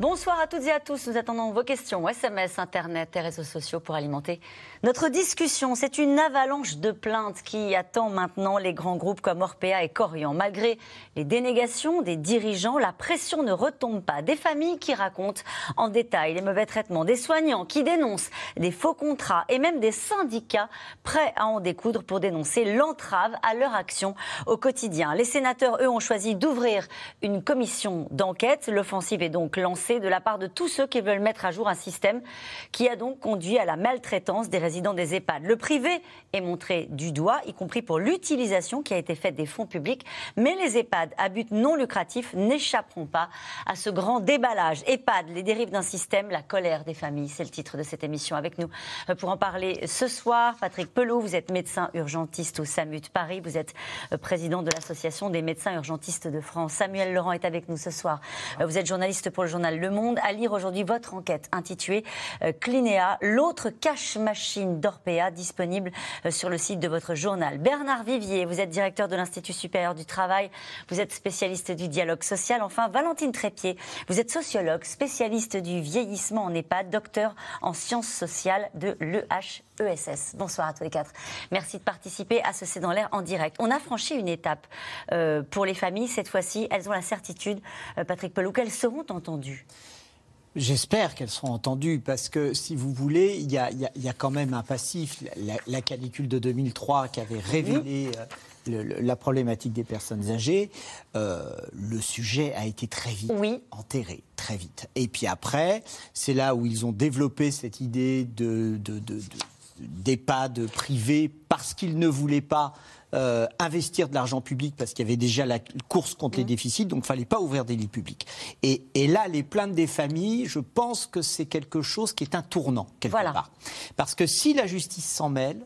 Bonsoir à toutes et à tous. Nous attendons vos questions, SMS, Internet et réseaux sociaux pour alimenter notre discussion. C'est une avalanche de plaintes qui attend maintenant les grands groupes comme Orpea et Corian. Malgré les dénégations des dirigeants, la pression ne retombe pas. Des familles qui racontent en détail les mauvais traitements, des soignants qui dénoncent des faux contrats et même des syndicats prêts à en découdre pour dénoncer l'entrave à leur action au quotidien. Les sénateurs, eux, ont choisi d'ouvrir une commission d'enquête. L'offensive est donc lancée de la part de tous ceux qui veulent mettre à jour un système qui a donc conduit à la maltraitance des résidents des EHPAD. Le privé est montré du doigt, y compris pour l'utilisation qui a été faite des fonds publics, mais les EHPAD à but non lucratif n'échapperont pas à ce grand déballage. EHPAD, les dérives d'un système, la colère des familles, c'est le titre de cette émission. Avec nous euh, pour en parler ce soir, Patrick Pelot, vous êtes médecin urgentiste au SAMU de Paris, vous êtes euh, président de l'Association des médecins urgentistes de France. Samuel Laurent est avec nous ce soir. Euh, vous êtes journaliste pour le journal le Monde à lire aujourd'hui votre enquête intitulée euh, Clinéa, l'autre cache machine d'Orpea, disponible euh, sur le site de votre journal. Bernard Vivier, vous êtes directeur de l'Institut supérieur du travail, vous êtes spécialiste du dialogue social. Enfin, Valentine Trépied, vous êtes sociologue, spécialiste du vieillissement en EHPAD, docteur en sciences sociales de l'EHESS. Bonsoir à tous les quatre. Merci de participer à ce C'est dans l'air en direct. On a franchi une étape euh, pour les familles. Cette fois-ci, elles ont la certitude, Patrick Pelou, qu'elles seront entendues. J'espère qu'elles seront entendues parce que, si vous voulez, il y a, quand même un passif. La, canicule de 2003 qui avait révélé euh, la problématique des personnes âgées, euh, le sujet a été très vite enterré, très vite. Et puis après, c'est là où ils ont développé cette idée de, d'EHPAD privés parce qu'ils ne voulaient pas euh, investir de l'argent public parce qu'il y avait déjà la course contre les mmh. déficits, donc il ne fallait pas ouvrir des lits publics. Et, là, les plaintes des familles, je pense que c'est quelque chose qui est un tournant, quelque part. Parce que si la justice s'en mêle,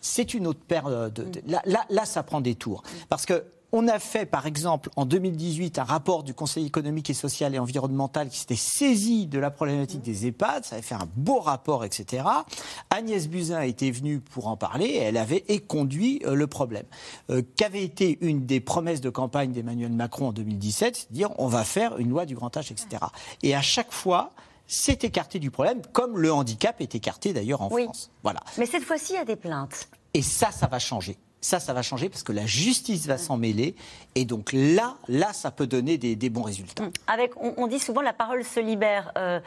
c'est une autre paire de... Mmh. Là, là, là, ça prend des tours. Mmh. Parce que on a fait, par exemple, en 2018, un rapport du Conseil économique et social et environnemental qui s'était saisi de la problématique des EHPAD. Ça avait fait un beau rapport, etc. Agnès Buzyn était venue pour en parler et elle avait éconduit euh, le problème. Euh, qu'avait été une des promesses de campagne d'Emmanuel Macron en 2017 C'est dire on va faire une loi du grand âge, etc. Et à chaque fois, c'est écarté du problème, comme le handicap est écarté d'ailleurs en France. Voilà. Mais cette fois-ci, il y a des plaintes. Et ça, ça va changer. Ça, ça va changer parce que la justice va s'en mêler. Et donc là, là, ça peut donner des, bons résultats. Hum. Avec, on, dit souvent la parole se libère. Euh,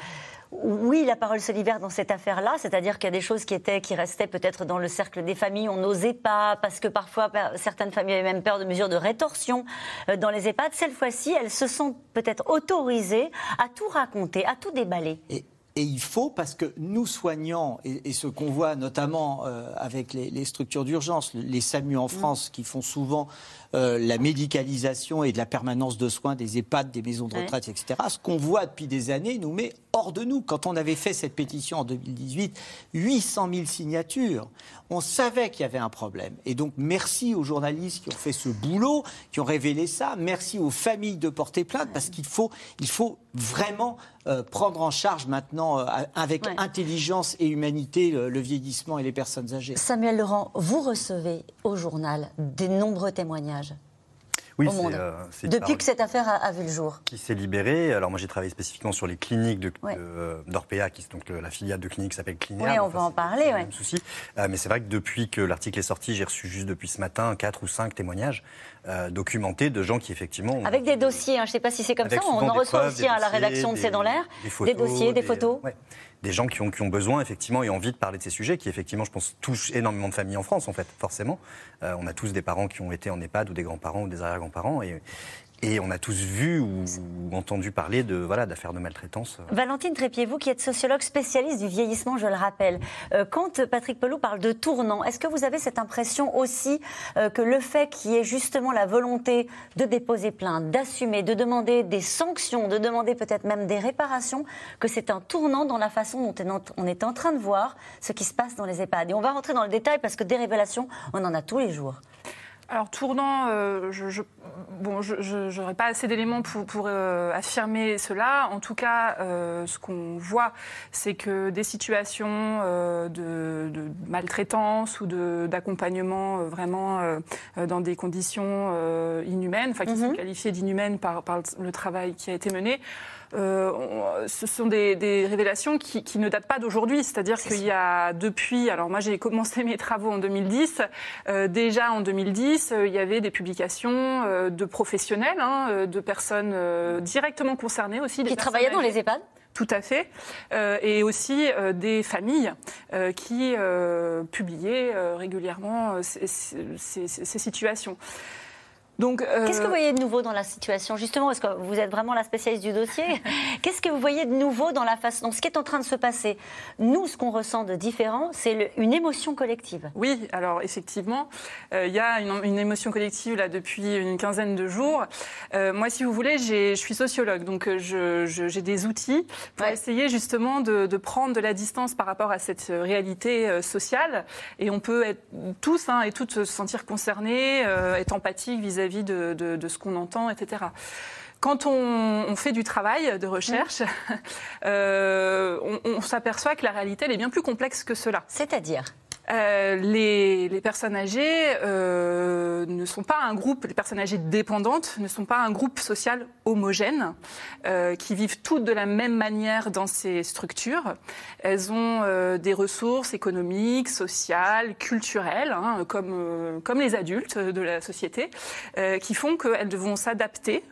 oui, la parole se libère dans cette affaire-là, c'est-à-dire qu'il y a des choses qui étaient, qui restaient peut-être dans le cercle des familles, on n'osait pas, parce que parfois certaines familles avaient même peur de mesures de rétorsion euh, dans les EHPAD. Cette fois-ci, elles se sont peut-être autorisées à tout raconter, à tout déballer. Et il faut, parce que nous soignants, et, ce qu'on voit notamment euh, avec les, structures d'urgence, les SAMU en mm. France, qui font souvent euh, la médicalisation et de la permanence de soins des EHPAD, des maisons de retraite, etc., ce qu'on voit depuis des années nous met hors de nous. Quand on avait fait cette pétition en 2018, 800 000 signatures, on savait qu'il y avait un problème. Et donc, merci aux journalistes qui ont fait ce boulot, qui ont révélé ça. Merci aux familles de porter plainte, parce qu'il faut, il faut vraiment euh, prendre en charge maintenant, euh, avec intelligence et humanité, le, vieillissement et les personnes âgées. Samuel Laurent, vous recevez au journal des nombreux témoignages oui, euh, Depuis que cette affaire a, vu le jour. Qui s'est libérée. Alors moi j'ai travaillé spécifiquement sur les cliniques d'Orpea, qui est donc la filiale de clinique s'appelle Clinia. Oui, on va en parler. Ouais. Souci. mais c'est vrai que depuis que l'article est sorti, j'ai reçu juste depuis ce matin quatre ou cinq témoignages euh, documentés de gens qui effectivement... Avec des dossiers, hein, je ne sais pas si c'est comme ça, on en reçoit aussi à la rédaction de C'est dans l'air, des, dossiers, des, photos. des gens qui ont, qui ont, besoin effectivement et envie de parler de ces sujets qui effectivement je pense touchent énormément de familles en France en fait forcément. Euh, on a tous des parents qui ont été en EHPAD ou des grands-parents ou des arrière-grands-parents et, et on a tous vu ou, entendu parler de voilà d'affaires de maltraitance. Valentine Trépied, vous qui êtes sociologue spécialiste du vieillissement, je le rappelle, euh, quand Patrick Pelou parle de tournant, est-ce que vous avez cette impression aussi euh, que le fait qu'il y ait justement la volonté de déposer plainte, d'assumer, de demander des sanctions, de demander peut-être même des réparations, que c'est un tournant dans la façon dont on est en train de voir ce qui se passe dans les EHPAD? Et on va rentrer dans le détail parce que des révélations, on en a tous les jours. Alors tournant, euh, je, je, bon, je n'aurais pas assez d'éléments pour, pour euh, affirmer cela. En tout cas, euh, ce qu'on voit, c'est que des situations euh, de, de, maltraitance ou d'accompagnement vraiment dans des conditions inhumaines, enfin qui sont mhm. qualifiées d'inhumaines par, par le travail qui a été mené, euh, ce sont des, des révélations qui, qui, ne datent pas d'aujourd'hui. C'est-à-dire qu'il y a depuis, alors moi j'ai commencé mes travaux en 2010, euh, déjà en 2010, euh, il y avait des publications de professionnels, hein, de personnes directement concernées aussi. Des qui travaillaient dans les EHPAD? Tout à fait, euh, et aussi euh, des familles euh, qui publiaient régulièrement ces, ces, ces situations. Donc, euh... Qu'est-ce que vous voyez de nouveau dans la situation Justement, parce que vous êtes vraiment la spécialiste du dossier. Qu'est-ce que vous voyez de nouveau dans la façon, dans ce qui est en train de se passer? Nous, ce qu'on ressent de différent, c'est une émotion collective. Oui, alors effectivement, euh, il y a une, une, émotion collective là depuis une quinzaine de jours. Euh, moi, si vous voulez, je suis sociologue, donc j'ai des outils pour ouais. essayer justement de, de, prendre de la distance par rapport à cette réalité sociale. Et on peut être tous hein, et toutes se sentir concernés, être empathiques vis-à-vis vis-à-vis de, de, de, ce qu'on entend, etc. Quand on, on, fait du travail de recherche, mmh. euh, on, on s'aperçoit que la réalité elle est bien plus complexe que cela. C'est-à-dire? Euh, les, les, personnes âgées euh, ne sont pas un groupe, les personnes âgées dépendantes ne sont pas un groupe social homogène euh, qui vivent toutes de la même manière dans ces structures. Elles ont euh, des ressources économiques, sociales, culturelles, hein, comme, euh, comme les adultes de la société, euh, qui font qu'elles devront s'adapter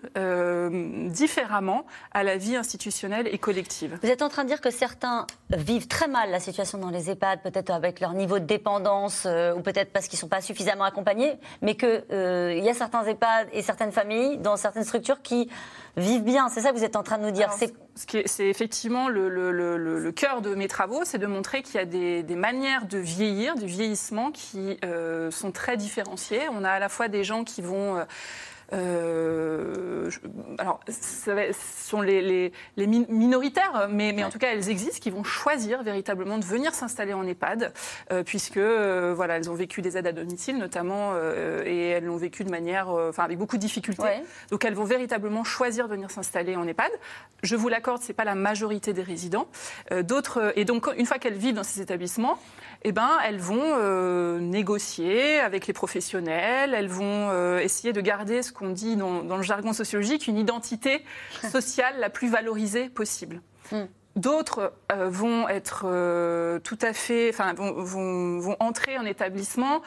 différemment à la vie institutionnelle et collective. Vous êtes en train de dire que certains vivent très mal la situation dans les EHPAD, peut-être avec leur niveau de dépendance euh, ou peut-être parce qu'ils ne sont pas suffisamment accompagnés, mais qu'il euh, y a certains EHPAD et certaines familles dans certaines structures qui vivent bien. C'est ça que vous êtes en train de nous dire. C'est effectivement le, le, le, le, cœur de mes travaux, c'est de montrer qu'il y a des, des, manières de vieillir, du vieillissement qui euh, sont très différenciées. On a à la fois des gens qui vont... Euh, alors, ce sont les, les, les minoritaires, mais, mais, en tout cas, elles existent, qui vont choisir véritablement de venir s'installer en EHPAD, euh, puisque euh, voilà, elles ont vécu des aides à domicile notamment, et elles l'ont vécu de manière, enfin, avec beaucoup de difficultés. Ouais. Donc, elles vont véritablement choisir de venir s'installer en EHPAD. Je vous l'accorde, c'est pas la majorité des résidents. D'autres, et donc, une fois qu'elles vivent dans ces établissements, eh ben, elles vont euh, négocier avec les professionnels, elles vont euh, essayer de garder ce qu'on dit dans, dans, le jargon sociologique, une identité sociale la plus valorisée possible. Mm. D'autres euh, vont être tout à fait, enfin, vont, vont, vont, entrer en établissement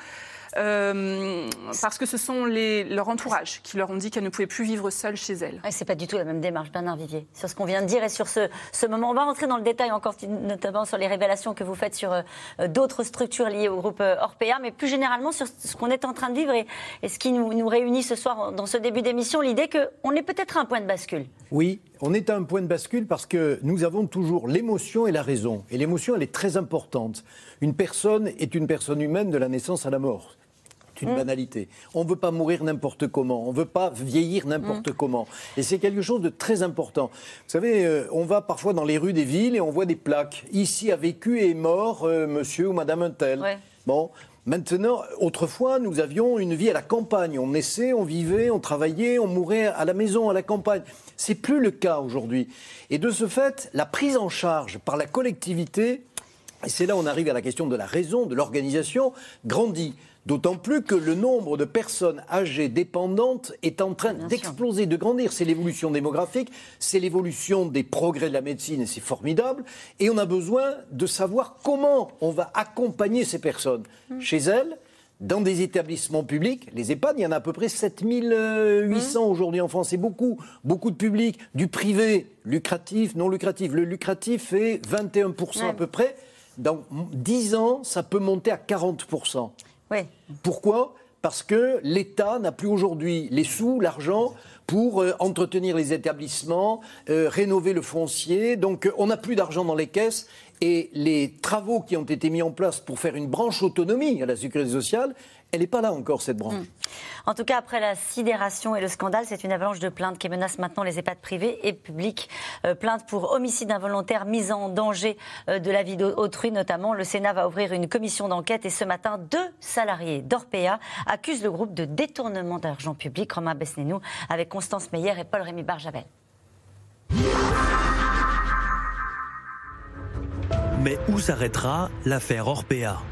euh, parce que ce sont les, leur entourage qui leur ont dit qu'elles ne pouvaient plus vivre seules chez elles. Ouais, c'est pas du tout la même démarche, Bernard Vivier, sur ce qu'on vient de dire et sur ce, ce, moment. On va rentrer dans le détail encore, notamment sur les révélations que vous faites sur euh, d'autres structures liées au groupe euh, Orpea, mais plus généralement sur ce qu'on est en train de vivre et, et ce qui nous, nous, réunit ce soir dans ce début d'émission, l'idée qu'on est peut-être à un point de bascule. Oui, on est à un point de bascule parce que nous avons toujours l'émotion et la raison. Et l'émotion, elle est très importante. Une personne est une personne humaine de la naissance à la mort une mmh. banalité. On ne veut pas mourir n'importe comment, on ne veut pas vieillir n'importe mmh. comment. Et c'est quelque chose de très important. Vous savez, euh, on va parfois dans les rues des villes et on voit des plaques. Ici a vécu et est mort euh, monsieur ou madame un tel. Ouais. Bon, Maintenant, autrefois, nous avions une vie à la campagne. On naissait, on vivait, on travaillait, on mourait à la maison, à la campagne. C'est plus le cas aujourd'hui. Et de ce fait, la prise en charge par la collectivité, et c'est là où on arrive à la question de la raison, de l'organisation, grandit. D'autant plus que le nombre de personnes âgées dépendantes est en train d'exploser, de grandir. C'est l'évolution démographique, c'est l'évolution des progrès de la médecine et c'est formidable. Et on a besoin de savoir comment on va accompagner ces personnes mmh. chez elles, dans des établissements publics, les EHPAD, il y en a à peu près 7800 mmh. aujourd'hui en France. C'est beaucoup, beaucoup de public, du privé, lucratif, non lucratif. Le lucratif fait 21% ouais. à peu près. Dans 10 ans, ça peut monter à 40%. Pourquoi? Parce que l'État n'a plus aujourd'hui les sous, l'argent pour euh, entretenir les établissements, euh, rénover le foncier. Donc on n'a plus d'argent dans les caisses. Et les travaux qui ont été mis en place pour faire une branche autonomie à la sécurité sociale, elle n'est pas là encore, cette branche. Hmm. En tout cas, après la sidération et le scandale, c'est une avalanche de plaintes qui menace maintenant les EHPAD privés et publics. Euh, plaintes pour homicide involontaire, mise en danger euh, de la vie d'autrui notamment. Le Sénat va ouvrir une commission d'enquête et ce matin, deux salariés d'Orpea accusent le groupe de détournement d'argent public. Romain Besnénou avec Constance Meyer et Paul-Rémy Barjavel. Mais où s'arrêtera l'affaire Orpea?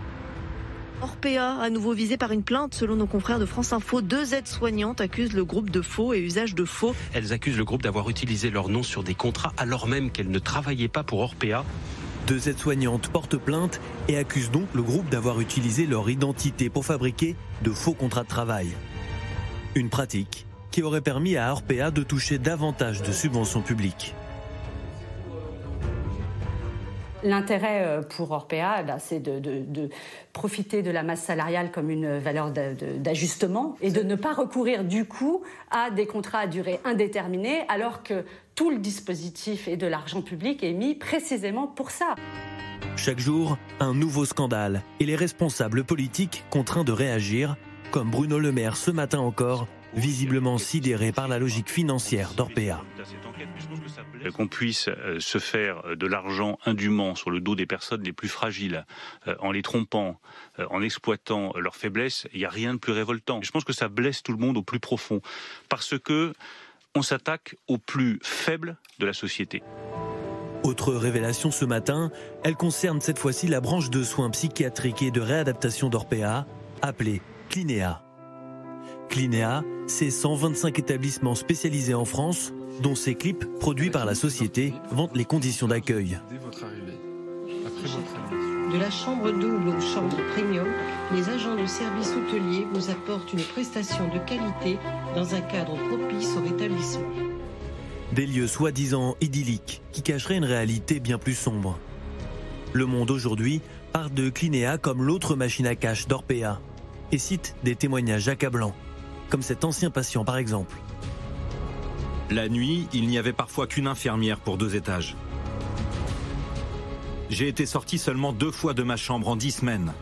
Orpea, à nouveau visé par une plainte, selon nos confrères de France Info, deux aides-soignantes accusent le groupe de faux et usage de faux. Elles accusent le groupe d'avoir utilisé leur nom sur des contrats alors même qu'elles ne travaillaient pas pour Orpea. Deux aides-soignantes portent plainte et accusent donc le groupe d'avoir utilisé leur identité pour fabriquer de faux contrats de travail. Une pratique qui aurait permis à Orpea de toucher davantage de subventions publiques. L'intérêt euh, pour Orpea, c'est de, profiter de la masse salariale comme une valeur d'ajustement et de ne pas recourir du coup à des contrats à durée indéterminée alors que tout le dispositif et de l'argent public est mis précisément pour ça. Chaque jour, un nouveau scandale et les responsables politiques contraints de réagir, comme Bruno Le Maire ce matin encore, visiblement sidéré par la logique financière d'Orpea qu'on puisse euh, se faire de l'argent indûment sur le dos des personnes les plus fragiles, euh, en les trompant, euh, en exploitant leurs faiblesses, il n'y a rien de plus révoltant. Je pense que ça blesse tout le monde au plus profond, parce que on s'attaque aux plus faibles de la société. Autre révélation ce matin, elle concerne cette fois-ci la branche de soins psychiatriques et de réadaptation d'Orpea, appelée Clinéa. Clinéa, c'est 125 établissements spécialisés en France dont ces clips, produits par la société, vantent les conditions d'accueil. De la chambre double aux chambres premium, les agents du service hôtelier vous apportent une prestation de qualité dans un cadre propice au rétablissement. Des lieux soi-disant idylliques qui cacheraient une réalité bien plus sombre. Le Monde aujourd'hui part de Clinéa comme l'autre machine à cash d'Orpea et cite des témoignages accablants, comme cet ancien patient par exemple. La nuit, il n'y avait parfois qu'une infirmière pour deux étages. J'ai été sorti seulement deux fois de ma chambre en dix semaines.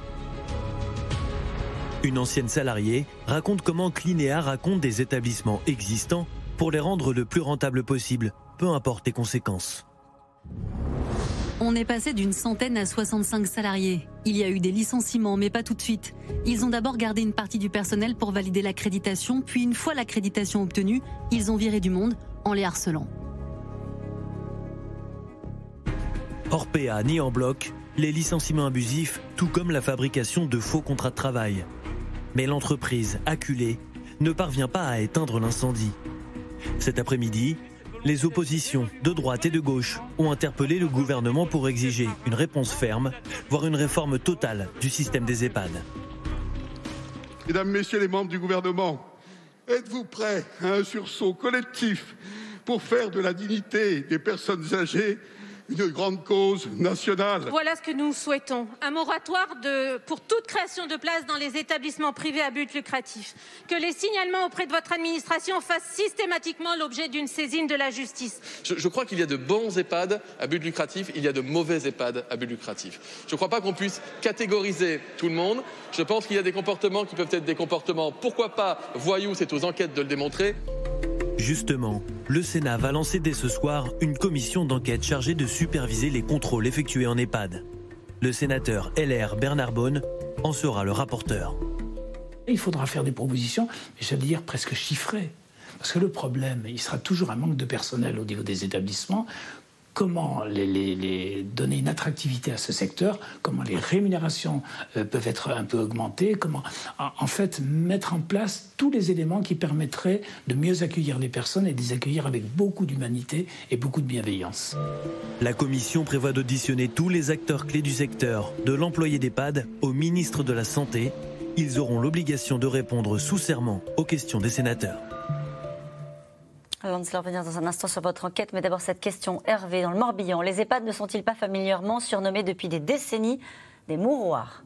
Une ancienne salariée raconte comment Clinéa raconte des établissements existants pour les rendre le plus rentables possible, peu importe les conséquences. On est passé d'une centaine à 65 salariés. Il y a eu des licenciements, mais pas tout de suite. Ils ont d'abord gardé une partie du personnel pour valider l'accréditation, puis une fois l'accréditation obtenue, ils ont viré du monde en les harcelant. Orpea ni en bloc, les licenciements abusifs, tout comme la fabrication de faux contrats de travail. Mais l'entreprise, acculée, ne parvient pas à éteindre l'incendie. Cet après-midi, les oppositions de droite et de gauche ont interpellé le gouvernement pour exiger une réponse ferme, voire une réforme totale du système des EHPAD. Mesdames, Messieurs les membres du gouvernement, êtes-vous prêts à un sursaut collectif pour faire de la dignité des personnes âgées une grande cause nationale. Voilà ce que nous souhaitons. Un moratoire pour toute création de places dans les établissements privés à but lucratif. Que les signalements auprès de votre administration fassent systématiquement l'objet d'une saisine de la justice. Je, crois qu'il y a de bons EHPAD à but lucratif, il y a de mauvais EHPAD à but lucratif. Je ne crois pas qu'on puisse catégoriser tout le monde. Je pense qu'il y a des comportements qui peuvent être des comportements, pourquoi pas voyous, c'est aux enquêtes de le démontrer. Justement, le Sénat va lancer dès ce soir une commission d'enquête chargée de superviser les contrôles effectués en EHPAD. Le sénateur LR Bernard Bonne en sera le rapporteur. Il faudra faire des propositions, mais j'allais dire presque chiffrées. Parce que le problème, il sera toujours un manque de personnel au niveau des établissements comment donner une attractivité à ce secteur, comment les rémunérations euh, peuvent être un peu augmentées, comment en, fait mettre en place tous les éléments qui permettraient de mieux accueillir les personnes et de les accueillir avec beaucoup d'humanité et beaucoup de bienveillance. La commission prévoit d'auditionner tous les acteurs clés du secteur, de l'employé d'EHPAD au ministre de la Santé. Ils auront l'obligation de répondre sous serment aux questions des sénateurs. Allons de revenir dans un instant sur votre enquête, mais d'abord cette question. Hervé, dans le Morbihan, les EHPAD ne sont-ils pas familièrement surnommés depuis des décennies des mouroirs?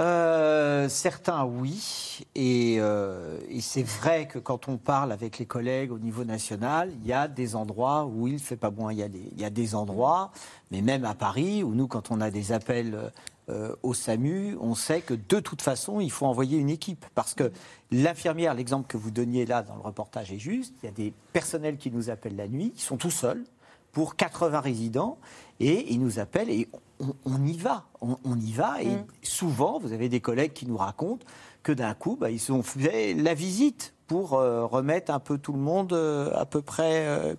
Euh, certains, oui. Et, euh, et c'est vrai que quand on parle avec les collègues au niveau national, il y a des endroits où il ne fait pas bon. Il y, a des, il y a des endroits, mais même à Paris, où nous, quand on a des appels euh, au SAMU, on sait que de toute façon, il faut envoyer une équipe. Parce que l'infirmière, l'exemple que vous donniez là dans le reportage est juste. Il y a des personnels qui nous appellent la nuit, ils sont tout seuls pour 80 résidents et ils nous appellent et on, on y va, on, on y va et souvent vous avez des collègues qui nous racontent que d'un coup bah, ils ont fait la visite pour euh, remettre un peu tout le monde euh, à peu près.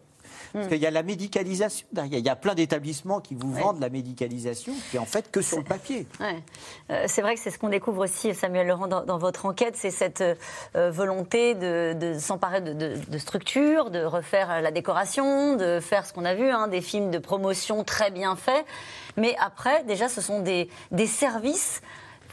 Euh, parce qu'il y a la médicalisation, derrière. il y a plein d'établissements qui vous vendent la médicalisation, qui est en fait que sur le papier. Ouais. Euh, c'est vrai que c'est ce qu'on découvre aussi, Samuel Laurent, dans, dans votre enquête, c'est cette euh, volonté de, de s'emparer de, de, de structures, de refaire la décoration, de faire ce qu'on a vu, hein, des films de promotion très bien faits. Mais après, déjà, ce sont des, des services,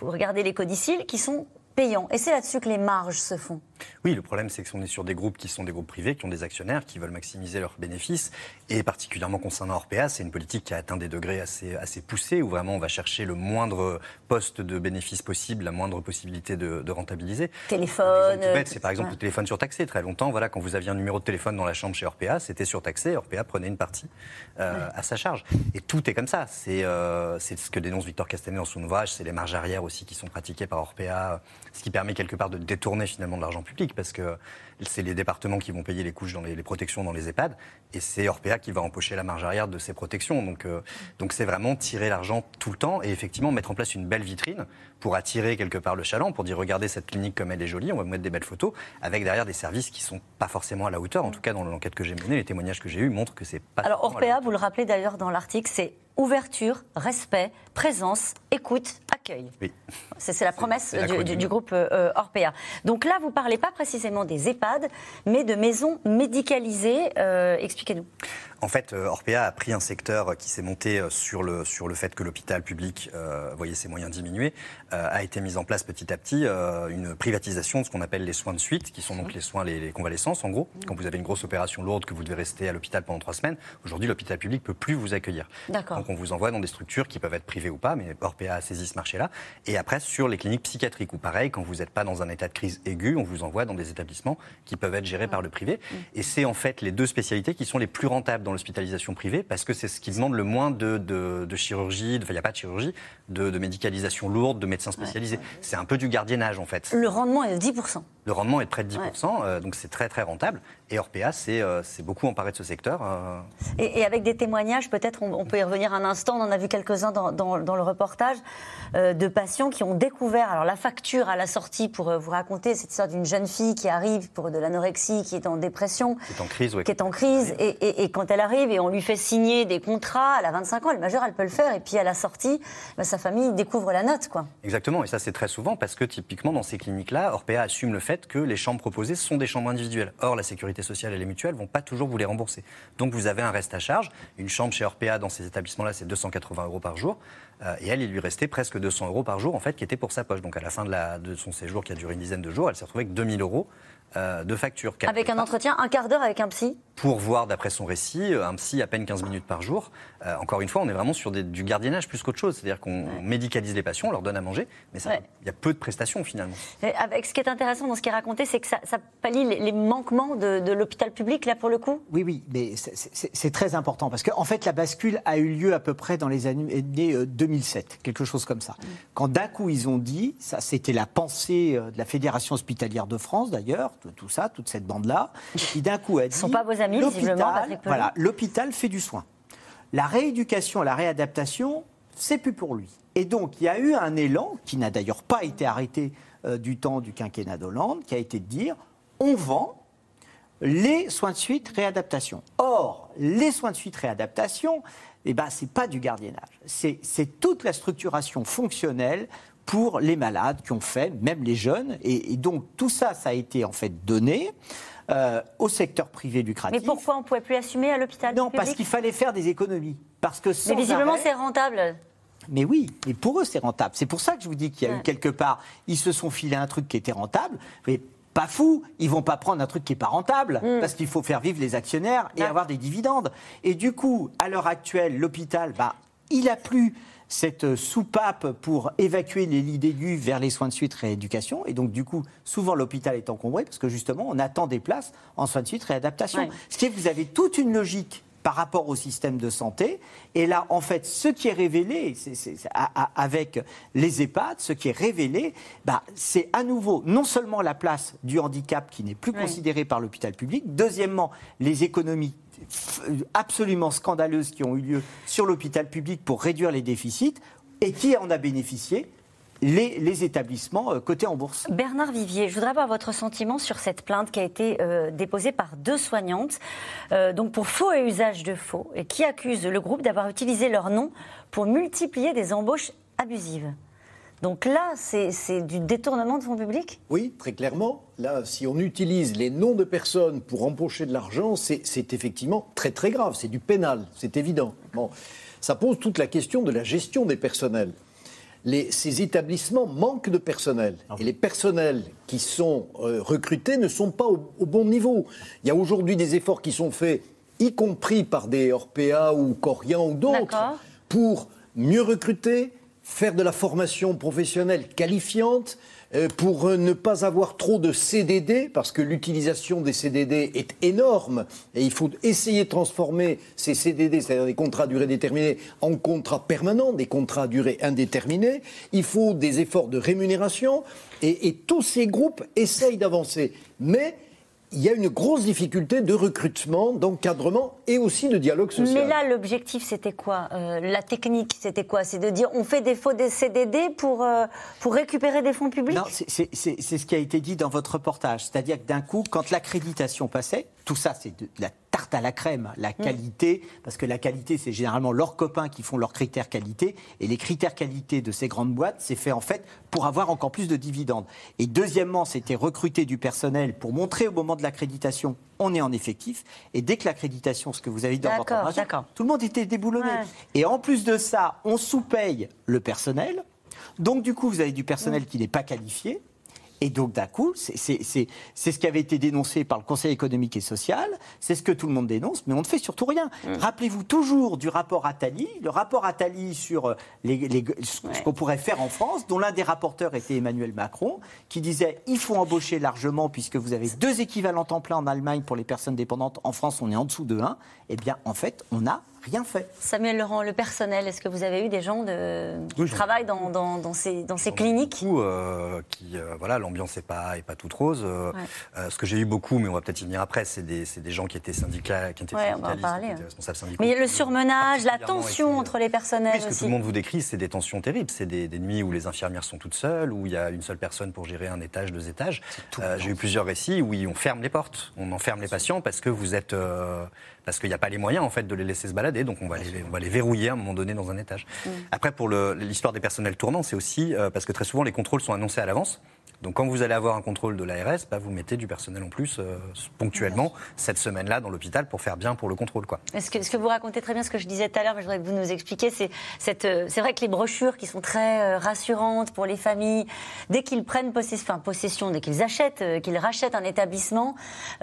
vous regardez les codicils, qui sont payants. Et c'est là-dessus que les marges se font. Oui, le problème, c'est qu'on est sur des groupes qui sont des groupes privés, qui ont des actionnaires, qui veulent maximiser leurs bénéfices. Et particulièrement concernant Orpea, c'est une politique qui a atteint des degrés assez, assez poussés, où vraiment on va chercher le moindre poste de bénéfice possible, la moindre possibilité de, de rentabiliser. Téléphone. C'est par exemple ouais. le téléphone surtaxé. Très longtemps, voilà, quand vous aviez un numéro de téléphone dans la chambre chez Orpea, c'était surtaxé. Orpea prenait une partie euh, à sa charge. Et tout est comme ça. C'est euh, c'est ce que dénonce Victor Castanet dans son ouvrage. C'est les marges arrière aussi qui sont pratiquées par Orpea, ce qui permet quelque part de détourner finalement de l'argent public parce que c'est les départements qui vont payer les couches dans les, les protections dans les EHPAD et c'est Orpea qui va empocher la marge arrière de ces protections. Donc euh, donc c'est vraiment tirer l'argent tout le temps et effectivement mettre en place une belle vitrine pour attirer quelque part le chaland, pour dire regardez cette clinique comme elle est jolie, on va vous mettre des belles photos avec derrière des services qui sont pas forcément à la hauteur. En tout cas dans l'enquête que j'ai menée, les témoignages que j'ai eus montrent que c'est pas. Alors Orpea, vous le rappelez d'ailleurs dans l'article, c'est ouverture, respect, présence, écoute, accueil. Oui. C'est la promesse du, l'acronyme. du- du groupe euh, Orpea. Donc là, vous parlez pas précisément des EHPAD, mais de maisons médicalisées. Euh, Expliquez-nous. En fait, euh, Orpea a pris un secteur qui s'est monté euh, sur le, sur le fait que l'hôpital public euh, voyait ses moyens diminuer, euh, a été mise en place petit à petit euh, une privatisation de ce qu'on appelle les soins de suite, qui sont donc les soins, les, les convalescences en gros. Quand vous avez une grosse opération lourde que vous devez rester à l'hôpital pendant trois semaines, aujourd'hui l'hôpital public peut plus vous accueillir. Donc on vous envoie dans des structures qui peuvent être privées ou pas, mais Orpea a saisi ce marché-là. Et après sur les cliniques psychiatriques, où pareil, quand vous n'êtes pas dans un état de crise aiguë, on vous envoie dans des établissements qui peuvent être gérés par le privé. Et c'est en fait les deux spécialités qui sont les plus rentables dans l'hospitalisation privée, parce que c'est ce qui demande le moins de, de- de chirurgie, il n'y a pas de chirurgie, de, de médicalisation lourde, de médecins spécialisés. C'est un peu du gardiennage en fait. Le rendement est de 10%. Le rendement est de près de 10%, euh, donc c'est très très rentable. Et Orpea s'est euh, beaucoup emparé de ce secteur. euh, Et, et avec des témoignages, peut-être on, on peut y revenir un instant, on en a vu quelques-uns dans, dans- dans le reportage, euh, de patients qui ont découvert alors la facture à la sortie pour vous raconter cette histoire d'une jeune fille qui arrive pour de l'anorexie, qui est en dépression, qui est en crise, ouais. qui est en crise, et, et- et quand elle arrive et on lui fait signer des contrats, elle a 25 ans, elle est majeure, elle peut le faire, et puis à la sortie, bah, sa famille découvre la note. quoi. Exactement, et ça c'est très souvent parce que typiquement dans ces cliniques-là, Orpea assume le fait que les chambres proposées sont des chambres individuelles. Or, la sécurité sociale et les mutuelles vont pas toujours vous les rembourser. Donc vous avez un reste à charge. Une chambre chez Orpea dans ces établissements-là, c'est 280 euros par jour. Euh, et elle, il lui restait presque 200 euros par jour en fait qui était pour sa poche. Donc à la fin de, de son séjour qui a duré une dizaine de jours, elle s'est retrouvée avec 2000 euros euh, de facture. Avec un entretien, un quart d'heure avec un psy pour voir, d'après son récit, euh, un psy à peine 15 minutes par jour. Euh, encore une fois, on est vraiment sur des- du gardiennage plus qu'autre chose. C'est-à-dire qu'on médicalise les patients, on leur donne à manger, mais ça- il Ouais. y a peu de prestations finalement. Et Avec ce qui est intéressant dans ce qui est raconté, c'est que ça, ça pallie les, les manquements de, de l'hôpital public, là pour le coup Oui, oui, mais c'est- très important parce qu'en fait, la bascule a eu lieu à peu près dans les années euh, 2007, quelque chose comme ça. Quand d'un coup, ils ont dit, ça c'était la pensée de la Fédération hospitalière de France d'ailleurs, tout ça, toute cette bande-là, qui d'un coup a dit. sont pas vos amis, visiblement. Voilà, l'hôpital fait du soin. La rééducation, la réadaptation, c'est plus pour lui. Et donc, il y a eu un élan, qui n'a d'ailleurs pas été arrêté euh, du temps du quinquennat d'Hollande, qui a été de dire on vend les soins de suite réadaptation. Or, les soins de suite réadaptation, eh ben, ce n'est pas du gardiennage. C'est toute la structuration fonctionnelle pour les malades qui ont fait, même les jeunes. Et, et donc, tout ça, ça a été en fait donné euh, au secteur privé lucratif. Mais pourquoi on ne pouvait plus assumer à l'hôpital Non, parce qu'il fallait faire des économies. Parce que sans Mais visiblement, c'est rentable. mais oui, mais pour eux, c'est rentable. C'est pour ça que je vous dis qu'il y a Ouais. eu quelque part, ils se sont filés un truc qui était rentable, mais pas fou, ils vont pas prendre un truc qui est pas rentable, Mm. parce qu'il faut faire vivre les actionnaires et avoir des dividendes. Et du coup, à l'heure actuelle, l'hôpital, bah, il a plus cette soupape pour évacuer les lits d'aigus vers les soins de suite rééducation. Et donc, du coup, souvent l'hôpital est encombré parce que justement, on attend des places en soins de suite réadaptation. Ouais. Ce qui est que vous avez toute une logique par rapport au système de santé. Et là, en fait, ce qui est révélé avec les EHPAD, ce qui est révélé, bah, c'est à nouveau non seulement la place du handicap qui n'est plus Oui. considérée par l'hôpital public, deuxièmement, les économies absolument scandaleuses qui ont eu lieu sur l'hôpital public pour réduire les déficits, et qui en a bénéficié les, établissements euh, cotés en bourse. Bernard Vivier, je voudrais avoir votre sentiment sur cette plainte qui a été euh, déposée par deux soignantes, euh, donc pour faux et usage de faux, et qui accusent le groupe d'avoir utilisé leur nom pour multiplier des embauches abusives. Donc là, c'est du détournement de fonds publics? Oui, très clairement. Là, si on utilise les noms de personnes pour empocher de l'argent, c'est effectivement très très grave. C'est du pénal, c'est évident. Bon, ça pose toute la question de la gestion des personnels. Les- ces établissements manquent de personnel. Et les personnels qui sont euh, recrutés ne sont pas au, au bon niveau. Il y a aujourd'hui des efforts qui sont faits, y compris par des Orpea ou Corian ou d'autres, pour mieux recruter, faire de la formation professionnelle qualifiante, euh, pour euh, ne pas avoir trop de CDD, parce que l'utilisation des CDD est énorme, et il faut essayer de transformer ces CDD, c'est-à-dire des contrats à durée déterminée, en contrats permanents, des contrats à durée indéterminée. Il faut des efforts de rémunération, et, et tous ces groupes essayent d'avancer. Mais il y a une grosse difficulté de recrutement, d'encadrement et aussi de dialogue social. Mais là, l'objectif, c'était quoi Euh, La technique, c'était quoi? C'est de dire on fait des faux des CDD pour, euh, pour récupérer des fonds publics? Non, c'est- ce qui a été dit dans votre reportage. C'est-à-dire que d'un coup, quand l'accréditation passait, tout ça, c'est de la tarte à la crème, la qualité, parce que la qualité, c'est généralement leurs copains qui font leurs critères qualité, et les critères qualité de ces grandes boîtes, c'est fait en fait pour avoir encore plus de dividendes. Et deuxièmement, c'était recruter du personnel pour montrer au moment de l'accréditation, on est en effectif, et dès que l'accréditation, ce que vous avez dit dans votre d'accord. tout le monde était déboulonné. Ouais. Et en plus de ça, on sous-paye le personnel. Donc, du coup, vous avez du personnel qui n'est pas qualifié. Et donc, d'un coup, c'est- ce qui avait été dénoncé par le Conseil économique et social, c'est ce que tout le monde dénonce, mais on ne fait surtout rien. Rappelez-vous toujours du rapport Attali, le rapport Attali sur euh, les, les- ce qu'on pourrait faire en France, dont l'un des rapporteurs était Emmanuel Macron, qui disait il faut embaucher largement, puisque vous avez deux équivalents temps plein en Allemagne pour les personnes dépendantes. En France, on est en dessous de 1. Eh bien, en fait, on n'a rien fait. Samuel Laurent, le personnel, est-ce que vous avez eu des gens de, qui Oui, travaillent dans, dans, dans ces, dans ces cliniques Beaucoup, euh, qui, euh, voilà, l'ambiance n'est pas, est pas toute rose. Euh, Ouais. euh, ce que j'ai eu beaucoup, mais on va peut-être y venir après, c'est des, c'est des gens qui étaient syndicats, qui étaient Ouais, on va en syndicalistes, parler, qui étaient responsables syndicaux. Mais il y a le surmenage, la tension été- entre les personnels Oui, ce que tout le monde vous décrit, c'est des tensions terribles. C'est des, des nuits où les infirmières sont toutes seules, où il y a une seule personne pour gérer un étage, deux étages. Euh, J'ai eu plusieurs récits où on ferme les portes, on enferme les patients parce que vous êtes, euh, parce qu'il n'y a pas les moyens en fait de les laisser se balader, donc on va les, on va les verrouiller à un moment donné dans un étage. Après, pour l'histoire des personnels tournants, c'est aussi euh, parce que très souvent les contrôles sont annoncés à l'avance. Donc quand vous allez avoir un contrôle de l'ARS, bah, vous mettez du personnel en plus euh, ponctuellement cette semaine-là dans l'hôpital pour faire bien pour le contrôle. Quoi. Est-ce que, ce que vous racontez très bien ce que je disais tout à l'heure, mais je voudrais que vous nous expliquiez, c'est cette, euh, c'est vrai que les brochures qui sont très euh, rassurantes pour les familles, dès qu'ils prennent possession, enfin, possession, dès qu'ils achètent, qu'ils rachètent un établissement,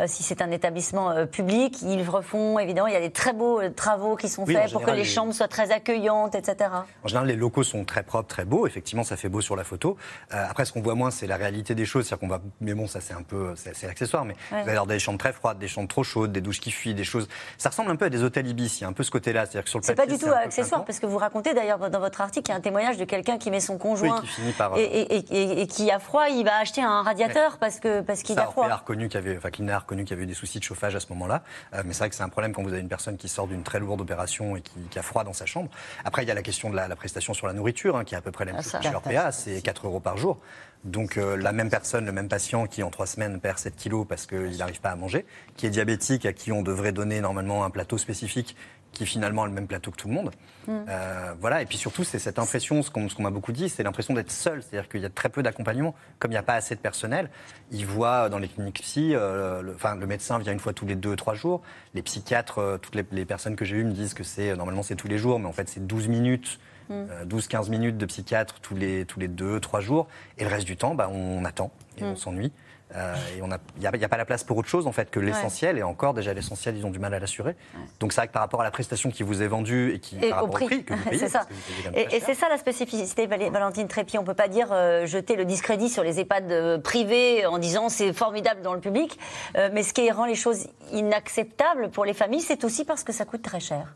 si c'est un établissement public, ils refont évidemment, il y a des très beaux travaux qui sont Oui, faits pour que les les- chambres soient très accueillantes, etc. En général, les locaux sont très propres, très beaux. Effectivement, ça fait beau sur la photo. Après, ce qu'on voit moins, c'est la réalité des choses. C'est-à-dire qu'on va, mais bon, ça c'est un peu, c'est accessoire. Mais Ouais. vous allez avoir des chambres très froides, des chambres trop chaudes, des douches qui fuient, des choses. Ça ressemble un peu à des hôtels ibis. Il y a un peu ce côté-là. C'est-à-dire que sur le C'est pas du tout accessoire, parce que vous racontez d'ailleurs dans votre article, il y a un témoignage de quelqu'un qui met son conjoint qui finit par, et, et- et- et- et qui a froid, il va acheter un radiateur parce que parce qu'il a froid. A reconnu qu'il y avait, enfin, Clina a reconnu qu'il y avait eu des soucis de chauffage à ce moment-là. Euh, mais c'est vrai que c'est un problème quand vous avez une personne qui sort d'une très lourde opération et qui, qui a froid dans sa chambre. Après, il y a la question de la, la prestation sur la nourriture, hein, qui est à peu près la même Ah, chose que chez Orpea. C'est 4 euros par jour. Donc, euh, la même personne, le même patient qui, en 3 semaines, perd 7 kilos parce qu'il n'arrive pas à manger, qui est diabétique, à qui on devrait donner normalement un plateau spécifique, qui finalement a le même plateau que tout le monde. Mm. Euh, voilà, et puis surtout, c'est cette impression, ce qu'on m'a beaucoup dit, c'est l'impression d'être seul. C'est-à-dire qu'il y a très peu d'accompagnement. Comme il n'y a pas assez de personnel, ils voient dans les cliniques psy, euh, le, enfin, le médecin vient une fois tous les deux, trois jours. Les psychiatres, euh, toutes les, les personnes que j'ai eues me disent que c'est normalement c'est tous les jours, mais en fait c'est 12 minutes. Mm. euh, 12-15 minutes de psychiatre tous les, tous les deux, trois jours. Et le reste du temps, bah, on attend et Mm. on s'ennuie. Euh, et il n'y a, pas la place pour autre chose en fait que l'essentiel. Et encore, déjà l'essentiel, ils ont du mal à l'assurer. Donc c'est vrai que par rapport à la prestation qui vous est vendue et qui Et par au prix. au prix que vous payez, c'est ça. vous Et, et c'est ça la spécificité, Val- Valentine Trépi. On ne peut pas dire euh, jeter le discrédit sur les EHPAD privés en disant c'est formidable dans le public. Euh, mais ce qui rend les choses inacceptables pour les familles, c'est aussi parce que ça coûte très cher.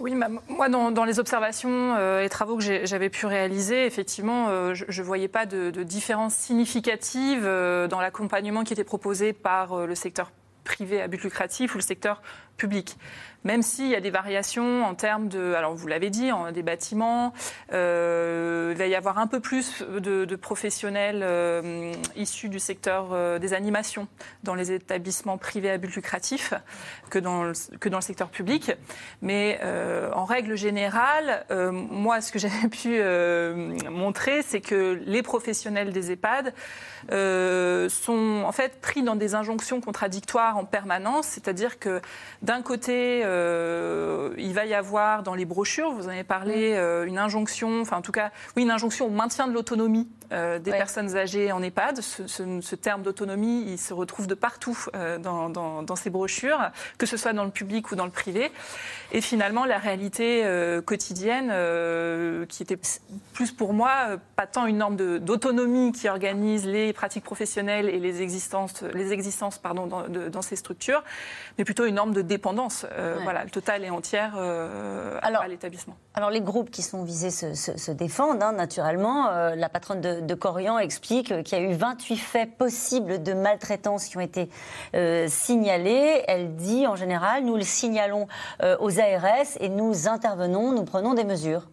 Oui, moi, dans, les observations euh, et travaux que j'avais pu réaliser, effectivement, euh, je ne voyais pas de, différence significative euh, dans l'accompagnement qui était proposé par euh, le secteur privé à but lucratif ou le secteur public. Même s'il y a des variations en termes de, alors vous l'avez dit, des bâtiments, euh, il va y avoir un peu plus de, professionnels euh, issus du secteur euh, des animations dans les établissements privés à but lucratif que dans le, que dans le secteur public. Mais en règle générale, moi, ce que j'avais pu montrer, c'est que les professionnels des EHPAD sont en fait pris dans des injonctions contradictoires en permanence. C'est-à-dire que d'un côté, euh, il va y avoir dans les brochures, vous en avez parlé, euh, une injonction, enfin en tout cas, oui, une injonction au maintien de l'autonomie euh, des personnes âgées en EHPAD. Ce, ce- ce terme d'autonomie, il se retrouve de partout euh, dans, dans- dans ces brochures, que ce soit dans le public ou dans le privé. Et finalement, la réalité euh, quotidienne, qui était plus pour moi, pas tant une norme d'autonomie qui organise les pratiques professionnelles et les existences, les existences pardon, dans, de- dans ces structures, mais plutôt une norme de dépendance, Ouais. voilà, totale et entière à l'établissement. Alors les groupes qui sont visés se, défendent, hein, naturellement. Euh, la patronne de, Corian explique euh, qu'il y a eu 28 faits possibles de maltraitance qui ont été euh, signalés. Elle dit en général, nous le signalons aux ARS et nous intervenons, nous prenons des mesures.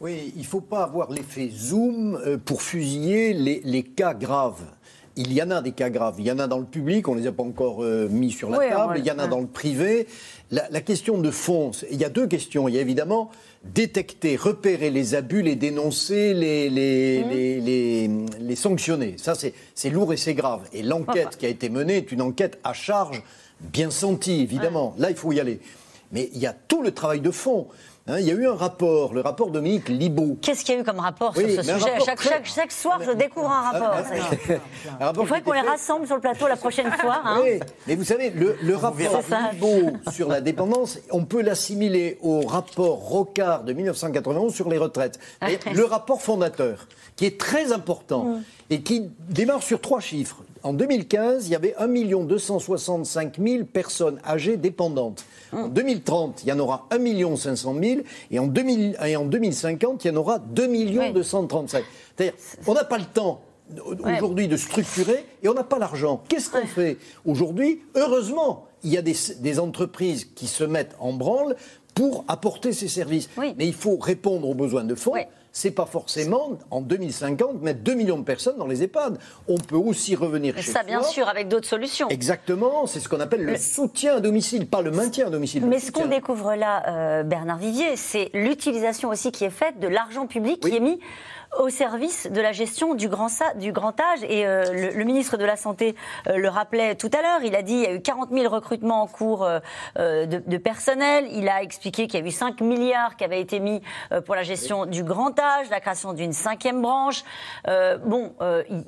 Oui, il ne faut pas avoir l'effet zoom pour fusiller les cas graves. Il y en a des cas graves. Il y en a dans le public, on ne les a pas encore euh, mis sur la Oui, table. Il y en a ouais. dans le privé. La, la question de fond, il y a deux questions. Il y a évidemment détecter, repérer les abus, les dénoncer, les, les, Mmh. les, les- les sanctionner. Ça, c'est c'est lourd et c'est grave. Et l'enquête qui a été menée est une enquête à charge, bien sentie, évidemment. Là, il faut y aller. Mais il y a tout le travail de fond. Hein, il y a eu un rapport, le rapport Dominique Libaud. Qu'est-ce qu'il y a eu comme rapport Oui, sur ce sujet rapport chaque, très- chaque- chaque soir, je découvre un rapport. Un- rapport Il faudrait qu'on les rassemble sur le plateau la prochaine fois. hein. Oui, mais vous savez, le, le rapport. Libaud sur la dépendance, on peut l'assimiler au rapport Rocard de 1991 sur les retraites. Et le rapport fondateur, qui est très important Mm. et qui démarre sur trois chiffres. En 2015, il y avait 1 265 000 personnes âgées dépendantes. En 2030, il y en aura 1 500 000 et en, 2000 et en 2050, il y en aura 2 235 C'est-à-dire, on n'a pas le temps aujourd'hui de structurer et on n'a pas l'argent. Qu'est-ce qu'on fait aujourd'hui? Heureusement, il y a des, des entreprises qui se mettent en branle pour apporter ces services. Mais il faut répondre aux besoins de fonds. C'est pas forcément en 2050 mettre 2 millions de personnes dans les EHPAD. On peut aussi revenir Et chez ça, bien soi. sûr, avec d'autres solutions. Exactement, c'est ce qu'on appelle le soutien à domicile, pas le maintien à domicile. le Mais ce qu'on découvre là, euh, Bernard Vivier, c'est l'utilisation aussi qui est faite de l'argent public qui est mis au service de la gestion du grand, sa- du grand âge. Et euh, le, le ministre de la Santé euh, le rappelait tout à l'heure. Il a dit qu'il y a eu 40 000 recrutements en cours euh, de, de personnel. Il a expliqué qu'il y a eu 5 milliards qui avaient été mis pour la gestion du grand âge, la création d'une cinquième branche. Bon,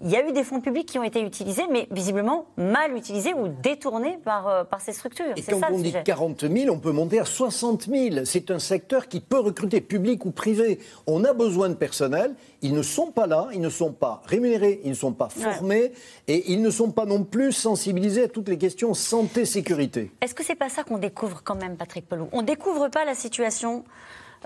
il y a eu des fonds publics qui ont été utilisés, mais visiblement mal utilisés ou détournés par, par ces structures. Et quand ça on dit sujet. 40 000, on peut monter à 60 000. C'est un secteur qui peut recruter, public ou privé. On a besoin de personnel. Ils ne sont pas là, ils ne sont pas rémunérés, ils ne sont pas formés et ils ne sont pas non plus sensibilisés à toutes les questions santé-sécurité. Est-ce que c'est pas ça qu'on découvre quand même, Patrick Pelou On découvre pas la situation.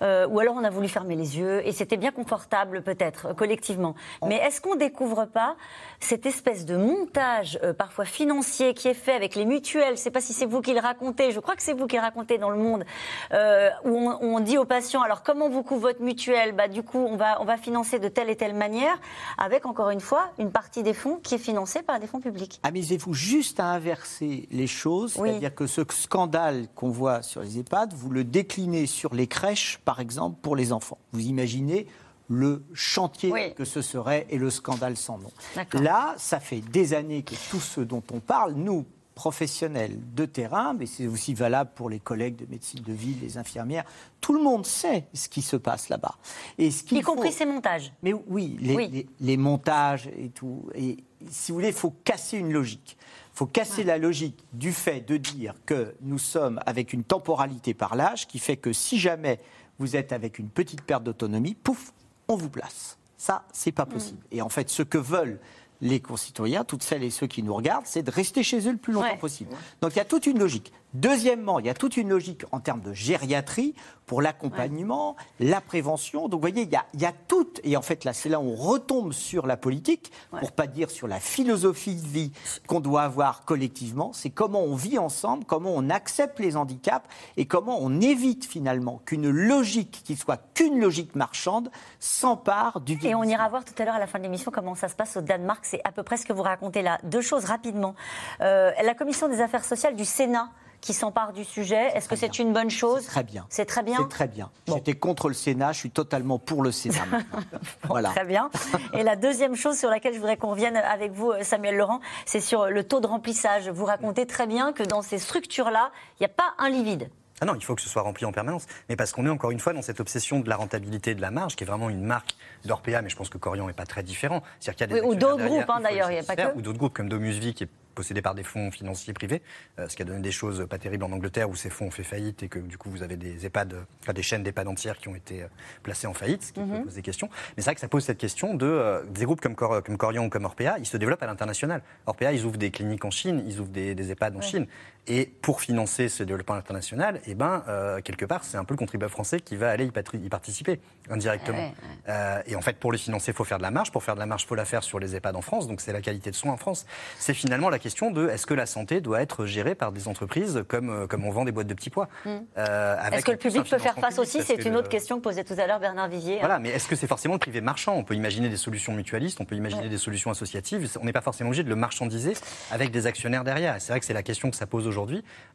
euh, ou alors on a voulu fermer les yeux et c'était bien confortable peut-être collectivement. Mais est-ce qu'on découvre pas cette espèce de montage euh, parfois financier qui est fait avec les mutuelles Je sais pas si c'est vous qui le racontez. Je crois que c'est vous qui le racontez dans le Monde euh, où on, on dit aux patients alors comment vous couvre votre mutuelle? Bah du coup on va on va financer de telle et telle manière avec encore une fois une partie des fonds qui est financée par des fonds publics. Amusez-vous juste à inverser les choses, Oui. c'est-à-dire que ce scandale qu'on voit sur les EHPAD, vous le déclinez sur les crèches, par exemple, pour les enfants. Vous imaginez le chantier Oui. que ce serait et le scandale sans nom. Là, ça fait des années que tout ce dont on parle, nous, professionnels de terrain, mais c'est aussi valable pour les collègues de médecine de ville, les infirmières, tout le monde sait ce qui se passe là-bas. Et ce qu'il Y compris faut- ces montages. mais oui, les, Oui. les- les montages et tout. Et si vous voulez, il faut casser une logique. Il faut casser la logique du fait de dire que nous sommes avec une temporalité par l'âge qui fait que si jamais vous êtes avec une petite perte d'autonomie, pouf, on vous place. Ça, c'est pas possible. Et en fait, ce que veulent les concitoyens, toutes celles et ceux qui nous regardent, c'est de rester chez eux le plus longtemps Ouais. possible. Donc il y a toute une logique. Deuxièmement, il y a toute une logique en termes de gériatrie pour l'accompagnement, la prévention. Donc vous voyez, il y a, il y a tout. Et en fait, là, c'est là où on retombe sur la politique, pour pas dire sur la philosophie de vie qu'on doit avoir collectivement. C'est comment on vit ensemble, comment on accepte les handicaps et comment on évite finalement qu'une logique qui soit qu'une logique marchande s'empare du Et on ira voir tout à l'heure à la fin de l'émission comment ça se passe au Danemark. C'est à peu près ce que vous racontez là. Deux choses rapidement. Euh, la commission des affaires sociales du Sénat qui s'empare du sujet, est-ce que c'est une bonne chose Très bien. C'est très bien C'est très bien. J'étais contre le Sénat, je suis totalement pour le Sénat voilà. Très bien. Et la deuxième chose sur laquelle je voudrais qu'on revienne avec vous, euh, Samuel Laurent, c'est sur le taux de remplissage. Vous racontez très bien que dans ces structures-là, il n'y a pas un lit vide. Ah non, il faut que ce soit rempli en permanence. Mais parce qu'on est encore une fois dans cette obsession de la rentabilité et de la marge, qui est vraiment une marque d'Orpea, mais je pense que Corian n'est pas très différent. C'est-à-dire qu'il y a des Oui, ou d'autres groupes, hein, d'ailleurs, il y a pas que. Ou d'autres groupes comme Domusvi, qui est possédé par des fonds financiers privés, euh, ce qui a donné des choses pas terribles en Angleterre où ces fonds ont fait faillite et que du coup vous avez des EHPAD, enfin, des chaînes d'EHPAD entières qui ont été euh, placées en faillite, ce qui Mhm. poser des questions. Mais c'est vrai que ça pose cette question de euh, des groupes comme, Cor- comme Corian ou comme Orpea, ils se développent à l'international. Orpea, ils ouvrent des cliniques en Chine, ils ouvrent des, des EHPAD en Ouais. Chine. Et pour financer ce développement international, eh ben, euh, quelque part, c'est un peu le contribuable français qui va aller y, participer indirectement. Ouais, Euh, et en fait, pour les financer, il faut faire de la marge. Pour faire de la marge, il faut la faire sur les EHPAD en France. Donc, c'est la qualité de soins en France. C'est finalement la question de est-ce que la santé doit être gérée par des entreprises comme, euh, comme on vend des boîtes de petits pois? Mm. Euh, Est-ce que le public peut faire face aussi? C'est une le- autre question que posait tout à l'heure Bernard Vivier. hein. voilà, mais est-ce que c'est forcément le privé marchand? On peut imaginer des solutions mutualistes, on peut imaginer Ouais. des solutions associatives. On n'est pas forcément obligé de le marchandiser avec des actionnaires derrière. C'est vrai que c'est la question que ça pose aujourd'hui.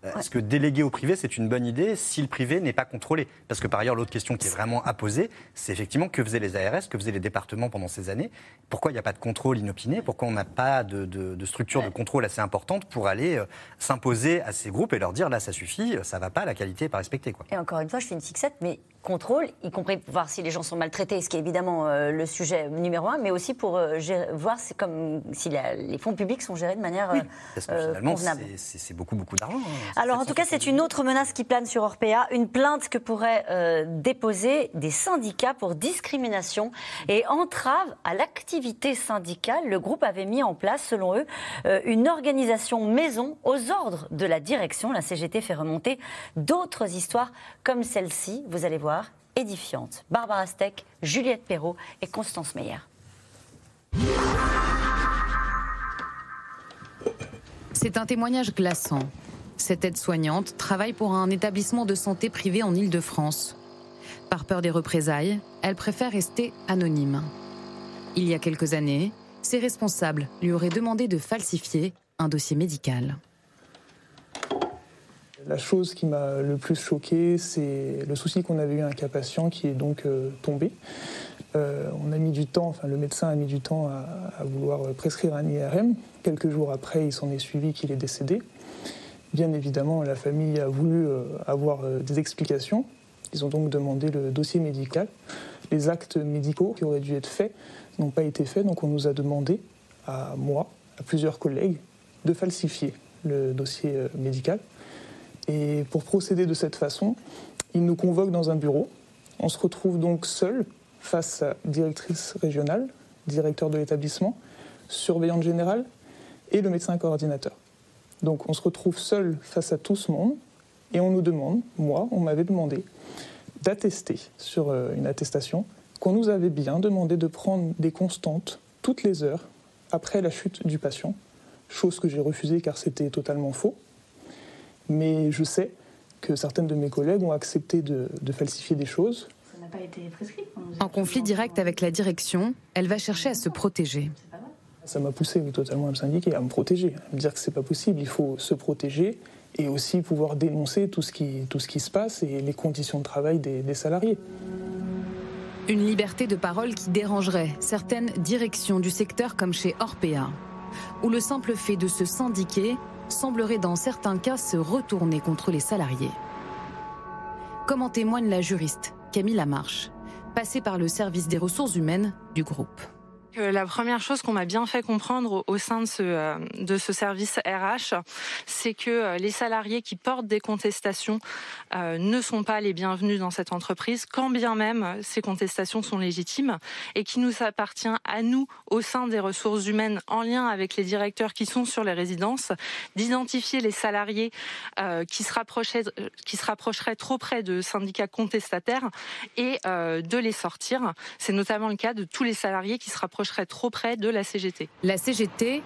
Euh, Est-ce que déléguer au privé, c'est une bonne idée si le privé n'est pas contrôlé? Parce que par ailleurs, l'autre question qui est vraiment à poser, c'est effectivement que faisaient les ARS, que faisaient les départements pendant ces années? Pourquoi il n'y a pas de contrôle inopiné? Pourquoi on n'a pas de, de- de structure de contrôle assez importante pour aller euh, s'imposer à ces groupes et leur dire là, ça suffit, ça va pas, la qualité n'est pas respectée quoi? Et encore une fois, je fais une fixette, mais contrôle, y compris voir si les gens sont maltraités, ce qui est évidemment euh, le sujet numéro un, mais aussi pour euh, gérer- voir si, comme, si la- les fonds publics sont gérés de manière euh, Parce que euh, finalement, convenable. c'est- beaucoup, beaucoup d'argent. hein. Alors en tout cas, c'est une autre menace qui plane sur Orpea, une plainte que pourraient déposer des syndicats pour discrimination et entrave à l'activité syndicale. Le groupe avait mis en place, selon eux, une organisation maison aux ordres de la direction. La CGT fait remonter d'autres histoires comme celle-ci, vous allez voir, édifiantes. Barbara Steck, Juliette Perrault et Constance Meyer. C'est un témoignage glaçant. Cette aide-soignante travaille pour un établissement de santé privé en Île-de-France. Par peur des représailles, elle préfère rester anonyme. Il y a quelques années, ses responsables lui auraient demandé de falsifier un dossier médical. La chose qui m'a le plus choqué, c'est le souci qu'on avait eu avec un patient qui est donc euh, tombé. Euh, on a mis du temps, enfin le médecin a mis du temps à, à vouloir prescrire un IRM. Quelques jours après, il s'en est suivi qu'il est décédé. Bien évidemment, la famille a voulu euh, avoir des explications. Ils ont donc demandé le dossier médical. Les actes médicaux qui auraient dû être faits n'ont pas été faits, donc on nous a demandé, à moi, à plusieurs collègues, de falsifier le dossier médical. Et pour procéder de cette façon, ils nous convoquent dans un bureau. On se retrouve donc seul face à directrice régionale, directeur de l'établissement, surveillante générale et le médecin coordinateur. Donc on se retrouve seul face à tout ce monde et on nous demande, moi, on m'avait demandé d'attester sur euh, une attestation qu'on nous avait bien demandé de prendre des constantes toutes les heures après la chute du patient, chose que j'ai refusée car c'était totalement faux. Mais je sais que certaines de mes collègues ont accepté de, de falsifier des choses. Ça n'a pas été prescrit En conflit direct avec la direction, elle va chercher à se protéger. Ça m'a poussé oui, totalement à me syndiquer, à me protéger, à me dire que c'est pas possible, il faut se protéger et aussi pouvoir dénoncer tout ce qui, tout ce qui se passe et les conditions de travail des, des salariés. Une liberté de parole qui dérangerait certaines directions du secteur comme chez Orpea, où le simple fait de se syndiquer semblerait dans certains cas se retourner contre les salariés. Comme en témoigne la juriste Camille Lamarche, passée par le service des ressources humaines du groupe. La première chose qu'on m'a bien fait comprendre au sein de ce, euh, de ce service RH, c'est que euh, les salariés qui portent des contestations euh, ne sont pas les bienvenus dans cette entreprise, quand bien même ces contestations sont légitimes, et qu'il nous appartient à nous, au sein des ressources humaines, en lien avec les directeurs qui sont sur les résidences, d'identifier les salariés qui, se qui se rapprocheraient trop près de syndicats contestataires et de les sortir. C'est notamment le cas de tous les salariés qui se rapprochent trop près de la CGT. La CGT,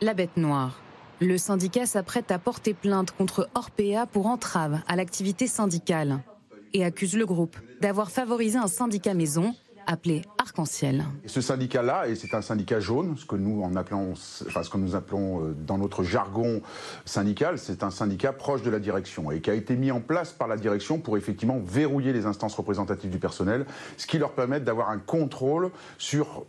la bête noire. Le syndicat s'apprête à porter plainte contre Orpea pour entrave à l'activité syndicale et accuse le groupe d'avoir favorisé un syndicat maison appelé Arc-en-Ciel. Ce syndicat-là, et c'est un syndicat jaune, ce que nous en appelons, enfin ce que nous appelons euh, dans notre jargon syndical, c'est un syndicat proche de la direction et qui a été mis en place par la direction pour effectivement verrouiller les instances représentatives du personnel, ce qui leur permet d'avoir un contrôle sur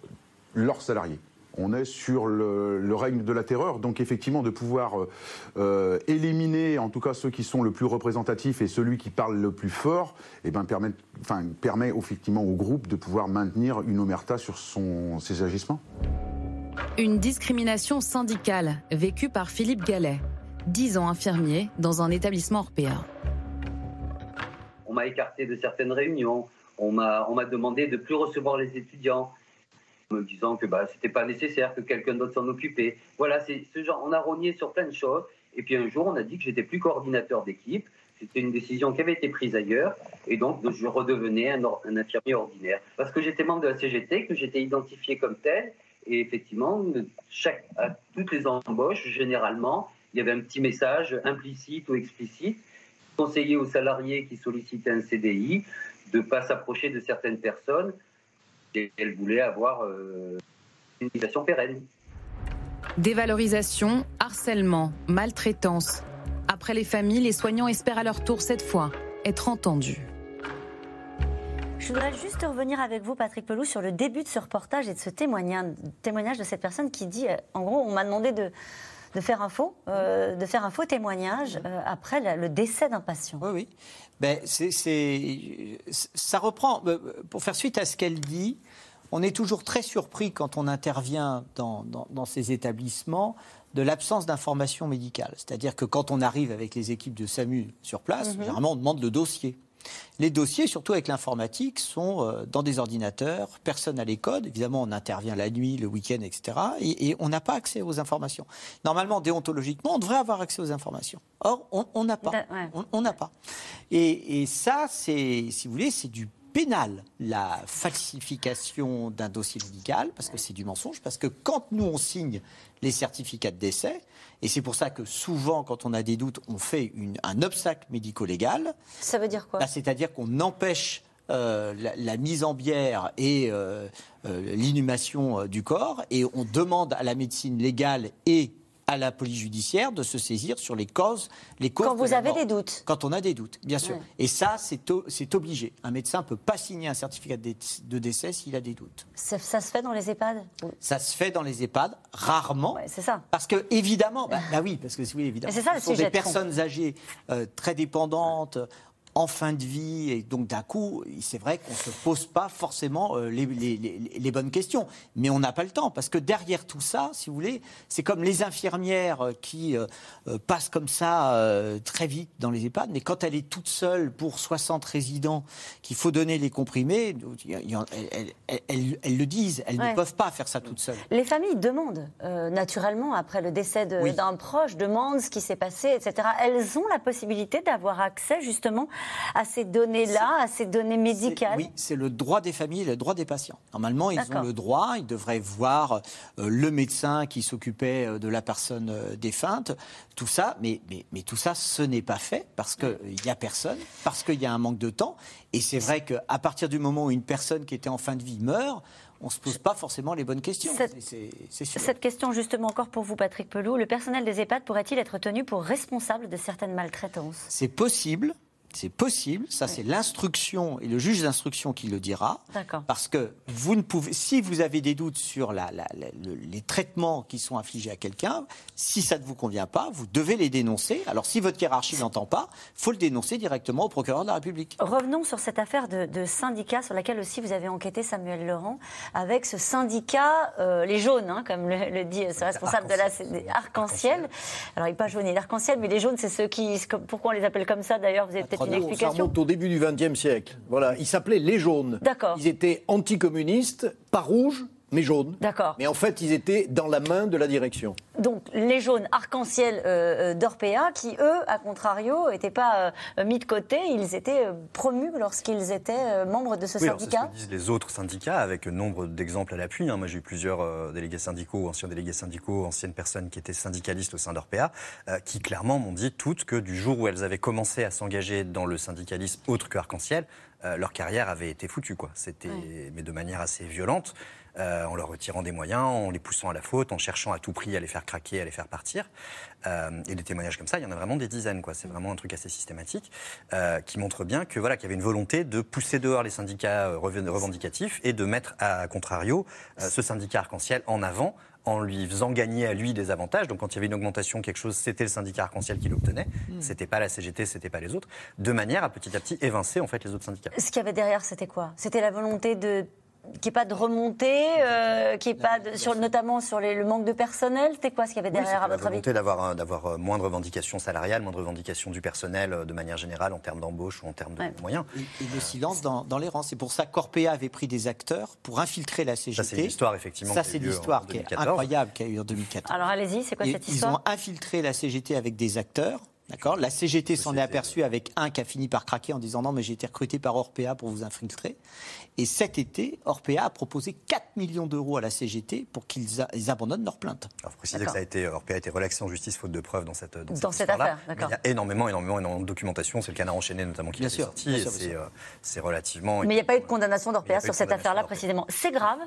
leurs salariés. On est sur le, règne de la terreur, donc effectivement de pouvoir euh, euh, éliminer en tout cas ceux qui sont le plus représentatifs et celui qui parle le plus fort, et eh ben, permet, enfin, permet effectivement au groupe de pouvoir maintenir une omerta sur son, ses agissements. Une discrimination syndicale vécue par Philippe Gallet, 10 ans infirmier dans un établissement Orpea. On m'a écarté de certaines réunions, on m'a demandé de plus recevoir les étudiants me disant que bah, c'était pas nécessaire, que quelqu'un d'autre s'en occupait. Voilà, c'est ce genre. On a rogné sur plein de choses. Et puis un jour, on a dit que j'étais plus coordinateur d'équipe. C'était une décision qui avait été prise ailleurs. Et donc, je redevenais un, infirmier ordinaire. Parce que j'étais membre de la CGT, que j'étais identifié comme tel. Et effectivement, chaque, à toutes les embauches, généralement, il y avait un petit message implicite ou explicite conseiller aux salariés qui sollicitaient un CDI de ne pas s'approcher de certaines personnes elle voulait avoir euh, une situation pérenne. Dévalorisation, harcèlement, maltraitance. Après les familles, les soignants espèrent à leur tour cette fois être entendus. Je voudrais juste revenir avec vous, Patrick Pelou, sur le début de ce reportage et de ce témoignage, témoignage de cette personne qui dit, euh, en gros, on m'a demandé de, de faire un faux, euh, de faire un faux témoignage après le décès d'un patient. Oui, oui. Ben, c'est, ça reprend, pour faire suite à ce qu'elle dit, on est toujours très surpris quand on intervient dans, ces établissements de l'absence d'informations médicales. C'est-à-dire que quand on arrive avec les équipes de SAMU sur place, mhm. généralement on demande le dossier. Les dossiers, surtout avec l'informatique, sont euh, dans des ordinateurs, personne n'a les codes, évidemment on intervient la nuit, le week-end, etc. Et, on n'a pas accès aux informations. Normalement, déontologiquement, on devrait avoir accès aux informations. Or, on n'a pas. On n'a pas. Et, et ça, c'est, si vous voulez, c'est du pénal la falsification d'un dossier médical, parce que c'est du mensonge, parce que quand nous on signe les certificats de décès, et c'est pour ça que souvent, quand on a des doutes, on fait un obstacle médico-légal. Ça veut dire quoi? Bah, C'est-à-dire qu'on empêche euh, la, mise en bière et euh, euh, l'inhumation du corps, et on demande à la médecine légale et à la police judiciaire de se saisir sur les causes. Les causes Quand vous avez des doutes. Quand on a des doutes, bien sûr. Et ça, c'est obligé. Un médecin ne peut pas signer un certificat de décès s'il a des doutes. Ça, se fait dans les EHPAD Ça se fait dans les EHPAD, rarement. c'est ça. Parce que, évidemment, bah, bah oui, parce que oui, évidemment, c'est ça, ce sont des personnes âgées euh, très dépendantes, en fin de vie. Et donc, d'un coup, c'est vrai qu'on ne se pose pas forcément euh, les, bonnes questions. Mais on n'a pas le temps. Parce que derrière tout ça, si vous voulez, c'est comme les infirmières euh, qui euh, passent comme ça très vite dans les EHPAD. Mais quand elle est toute seule pour 60 résidents, qu'il faut donner les comprimés, elles, le disent. Elles ne peuvent pas faire ça toutes seules. Les familles demandent, naturellement, après le décès d'un proche, demandent ce qui s'est passé, etc. Elles ont la possibilité d'avoir accès, justement, à ces données-là, à ces données médicales Oui, c'est le droit des familles le droit des patients. Normalement, ils ont le droit, ils devraient voir euh, le médecin qui s'occupait euh, de la personne euh, défunte, tout ça, mais, mais, mais tout ça, ce n'est pas fait parce qu'il n'y a personne, parce qu'il y a un manque de temps. Et c'est vrai qu'à partir du moment où une personne qui était en fin de vie meurt, on ne se pose pas forcément les bonnes questions. Cette, cette question, justement, encore pour vous, Patrick Pelou, le personnel des EHPAD pourrait-il être tenu pour responsable de certaines maltraitances? C'est possible, C'est possible, ça c'est l'instruction et le juge d'instruction qui le dira. D'accord. Parce que vous ne pouvez, si vous avez des doutes sur la, la- la- le- les traitements qui sont infligés à quelqu'un, si ça ne vous convient pas, vous devez les dénoncer. Alors si votre hiérarchie n'entend pas, faut le dénoncer directement au procureur de la République. Revenons sur cette affaire de, de syndicat sur laquelle aussi vous avez enquêté, Samuel Laurent, avec ce syndicat, euh, les jaunes, hein, comme le, le dit ce responsable de la arc-en-ciel. Alors il n'est pas jaune, il est arc-en-ciel, mais les jaunes, c'est ceux qui. Pourquoi on les appelle comme ça d'ailleurs Vous avez peut-être une Ça remonte au début du XXe siècle. Voilà, ils s'appelaient les jaunes. D'accord. Ils étaient anticommunistes, pas rouges, mais jaunes. D'accord. Mais en fait, ils étaient dans la main de la direction. Donc les jaunes arc-en-ciel euh, euh, d'Orpea, qui eux, à contrario, n'étaient pas euh, mis de côté, ils étaient euh, promus lorsqu'ils étaient euh, membres de ce Oui, alors c'est ce syndicat. que disent les autres syndicats, avec nombre d'exemples à l'appui. hein. Moi, j'ai eu plusieurs euh, délégués syndicaux, anciens délégués syndicaux, anciennes personnes qui étaient syndicalistes au sein d'Orpea, euh, qui clairement m'ont dit toutes que du jour où elles avaient commencé à s'engager dans le syndicalisme autre que Arc-en-Ciel, euh, leur carrière avait été foutue. Quoi. C'était, mais de manière assez violente. Euh, en leur retirant des moyens, en les poussant à la faute, en cherchant à tout prix à les faire craquer, à les faire partir. Euh, et des témoignages comme ça, il y en a vraiment des dizaines. Quoi. C'est vraiment un truc assez systématique euh, qui montre bien que voilà qu'il y avait une volonté de pousser dehors les syndicats reven- revendicatifs et de mettre à contrario euh, ce syndicat arc-en-ciel en avant en lui faisant gagner à lui des avantages. Donc quand il y avait une augmentation, quelque chose, c'était le syndicat arc-en-ciel qui l'obtenait. Mm. C'était pas la CGT, c'était pas les autres. De manière à petit à petit évincer en fait les autres syndicats. Ce qu'il y avait derrière, c'était quoi? C'était la volonté de qu'il n'y ait pas de remontée, euh, qu'il y ait pas de, sur, notamment sur les- le manque de personnel. C'était quoi ce qu'il y avait Oui, derrière, à c'était la votre avis volonté d'avoir un- d'avoir euh, moins de revendications salariales, moins de revendications du personnel euh, de manière générale en termes d'embauche ou en termes de moyens. Et, et le silence dans, dans les rangs. C'est pour ça qu'Orpea avait pris des acteurs pour infiltrer la CGT. c'est l'histoire, effectivement, Ça, qui a c'est l'histoire qui est 2014. incroyable qui a eu en 2014. Alors allez-y, c'est quoi Et cette ils histoire ont infiltré la CGT avec des acteurs. D'accord La CGT s'en est aperçue avec un qui a fini par craquer en disant non, mais j'ai été recruté par Orpea pour vous infiltrer. Et cet été, Orpea a proposé 4 millions d'euros à la CGT pour qu'ils abandonnent leur plainte. Alors, faut préciser que ça a été, Orpea a été relaxé en justice faute de preuves dans cette, dans Dans cette, affaire, Mais d'accord. Il y a énormément, énormément, énormément de documentation. C'est le canard enchaîné notamment qui Bien a été sûr, sorti. c'est, euh, c'est relativement. Mais il n'y a pas eu de condamnation d'Orpea sur cette affaire-là précisément. C'est grave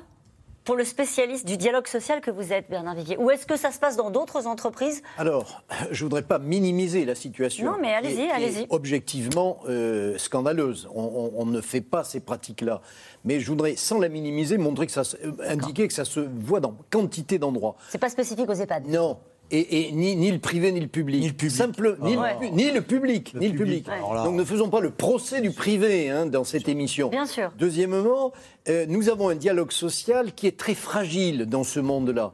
pour le spécialiste du dialogue social que vous êtes, Bernard Vivier Ou est-ce que ça se passe dans d'autres entreprises Alors, je ne voudrais pas minimiser la situation. Non, mais allez-y, allez-y. Objectivement euh, scandaleuse. On, on- on ne fait pas ces pratiques-là. Mais je voudrais, sans la minimiser, montrer que ça, euh, indiquer que ça se voit dans quantité d'endroits. C'est pas spécifique aux EHPAD? Non. Et, et ni, ni le privé ni le public. Ni le public. Simple, ni, Ah. le, ni le public. ni le public. Donc ne faisons pas le procès du privé hein, dans cette émission. Bien sûr. Deuxièmement, euh, nous avons un dialogue social qui est très fragile dans ce monde-là.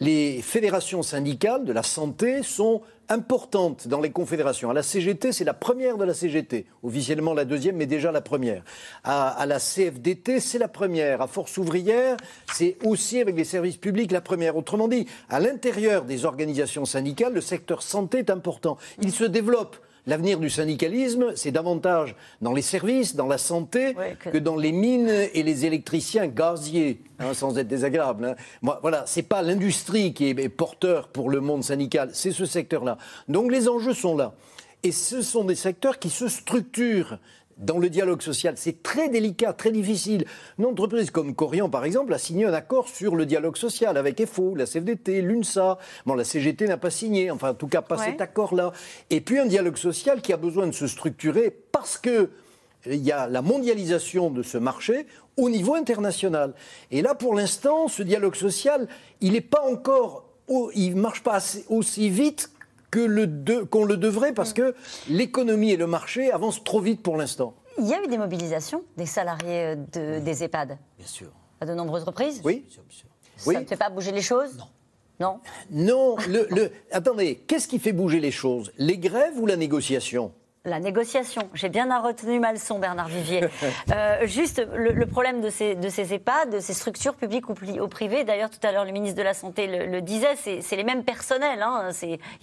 Les fédérations syndicales de la santé sont importantes dans les confédérations. À la CGT, c'est la première de la CGT. Officiellement la deuxième, mais déjà la première. À, la CFDT, c'est la première. À Force ouvrière, c'est aussi avec les services publics la première. Autrement dit, à l'intérieur des organisations syndicales, le secteur santé est important. Il se développe. L'avenir du syndicalisme, c'est davantage dans les services, dans la santé, que... dans les mines et les électriciens gaziers, hein, sans être désagréable. Hein. Moi, voilà, c'est pas l'industrie qui est porteur pour le monde syndical, c'est ce secteur-là. Donc les enjeux sont là. Et ce sont des secteurs qui se structurent dans le dialogue social. C'est très délicat, très difficile. Une entreprise comme Corian, par exemple, a signé un accord sur le dialogue social avec FO, la CFDT, l'UNSA. Bon, la CGT n'a pas signé, enfin, en tout cas, pas Ouais. cet accord-là. Et puis un dialogue social qui a besoin de se structurer parce que il y a la mondialisation de ce marché au niveau international. Et là, pour l'instant, ce dialogue social, il n'est pas encore, il marche pas assez- aussi vite que le de- qu'on le devrait parce que l'économie et le marché avancent trop vite pour l'instant. Il y a eu des mobilisations des salariés euh, de- des EHPAD. Bien sûr. À de nombreuses reprises. Oui. Ça ne fait pas bouger les choses? Non. Non? Non, le, le- attendez, qu'est-ce qui fait bouger les choses? Les grèves ou la négociation? La négociation. J'ai bien retenu ma leçon, Bernard Vivier. Euh, juste le, le problème de ces, de ces EHPAD, de ces structures publiques ou, privées, d'ailleurs tout à l'heure le ministre de la Santé le, le disait, c'est les mêmes personnels, hein,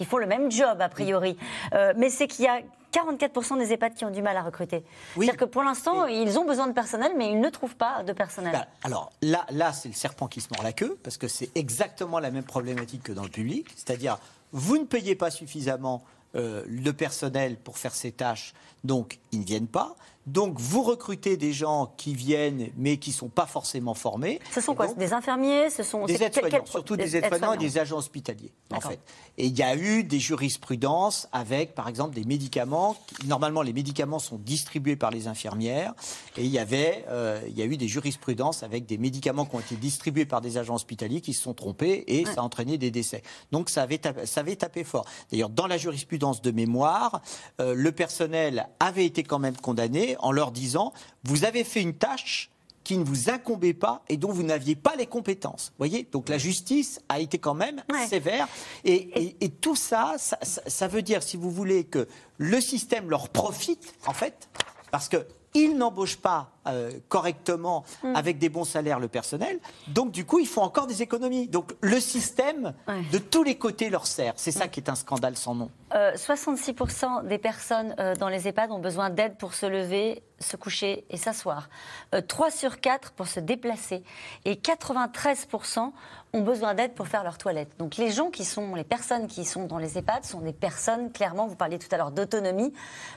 ils font le même job a priori. Euh, mais c'est qu'il y a 44% des EHPAD qui ont du mal à recruter. C'est-à-dire que pour l'instant, ils ont besoin de personnel, mais ils ne trouvent pas de personnel. Bah, alors là, là c'est le serpent qui se mord la queue, parce que c'est exactement la même problématique que dans le public. C'est-à-dire, vous ne payez pas suffisamment le personnel pour faire ces tâches, donc ils ne viennent pas. Donc, vous recrutez des gens qui viennent, mais qui ne sont pas forcément formés. Ce sont quoi Des infirmiers Ce sont Des aides-soignants, surtout des aides-soignants et des agents hospitaliers, en fait. Et il y a eu des jurisprudences avec, par exemple, des médicaments. Normalement, les médicaments sont distribués par les infirmières. Et il y avait, euh, il y a eu des jurisprudences avec des médicaments qui ont été distribués par des agents hospitaliers qui se sont trompés et Ouais. ça a entraîné des décès. Donc ça avait tapé, ça avait tapé fort. D'ailleurs, dans la jurisprudence de mémoire, euh, le personnel avait été quand même condamné en leur disant vous avez fait une tâche qui ne vous incombait pas et dont vous n'aviez pas les compétences. Vous voyez Donc la justice a été quand même sévère. Et, et- et tout ça- ça veut dire, si vous voulez, que le système leur profite, en fait, parce que ils n'embauchent pas euh, correctement avec des bons salaires le personnel, donc du coup ils font encore des économies. Donc le système de tous les côtés leur sert. C'est ça qui est un scandale sans nom. Euh, 66% des personnes euh, dans les EHPAD ont besoin d'aide pour se lever, se coucher et s'asseoir. Euh, 3 sur 4 pour se déplacer. Et 93% ont besoin d'aide pour faire leur toilette. Donc les gens qui sont, les personnes qui sont dans les EHPAD sont des personnes, clairement, vous parliez tout à l'heure d'autonomie,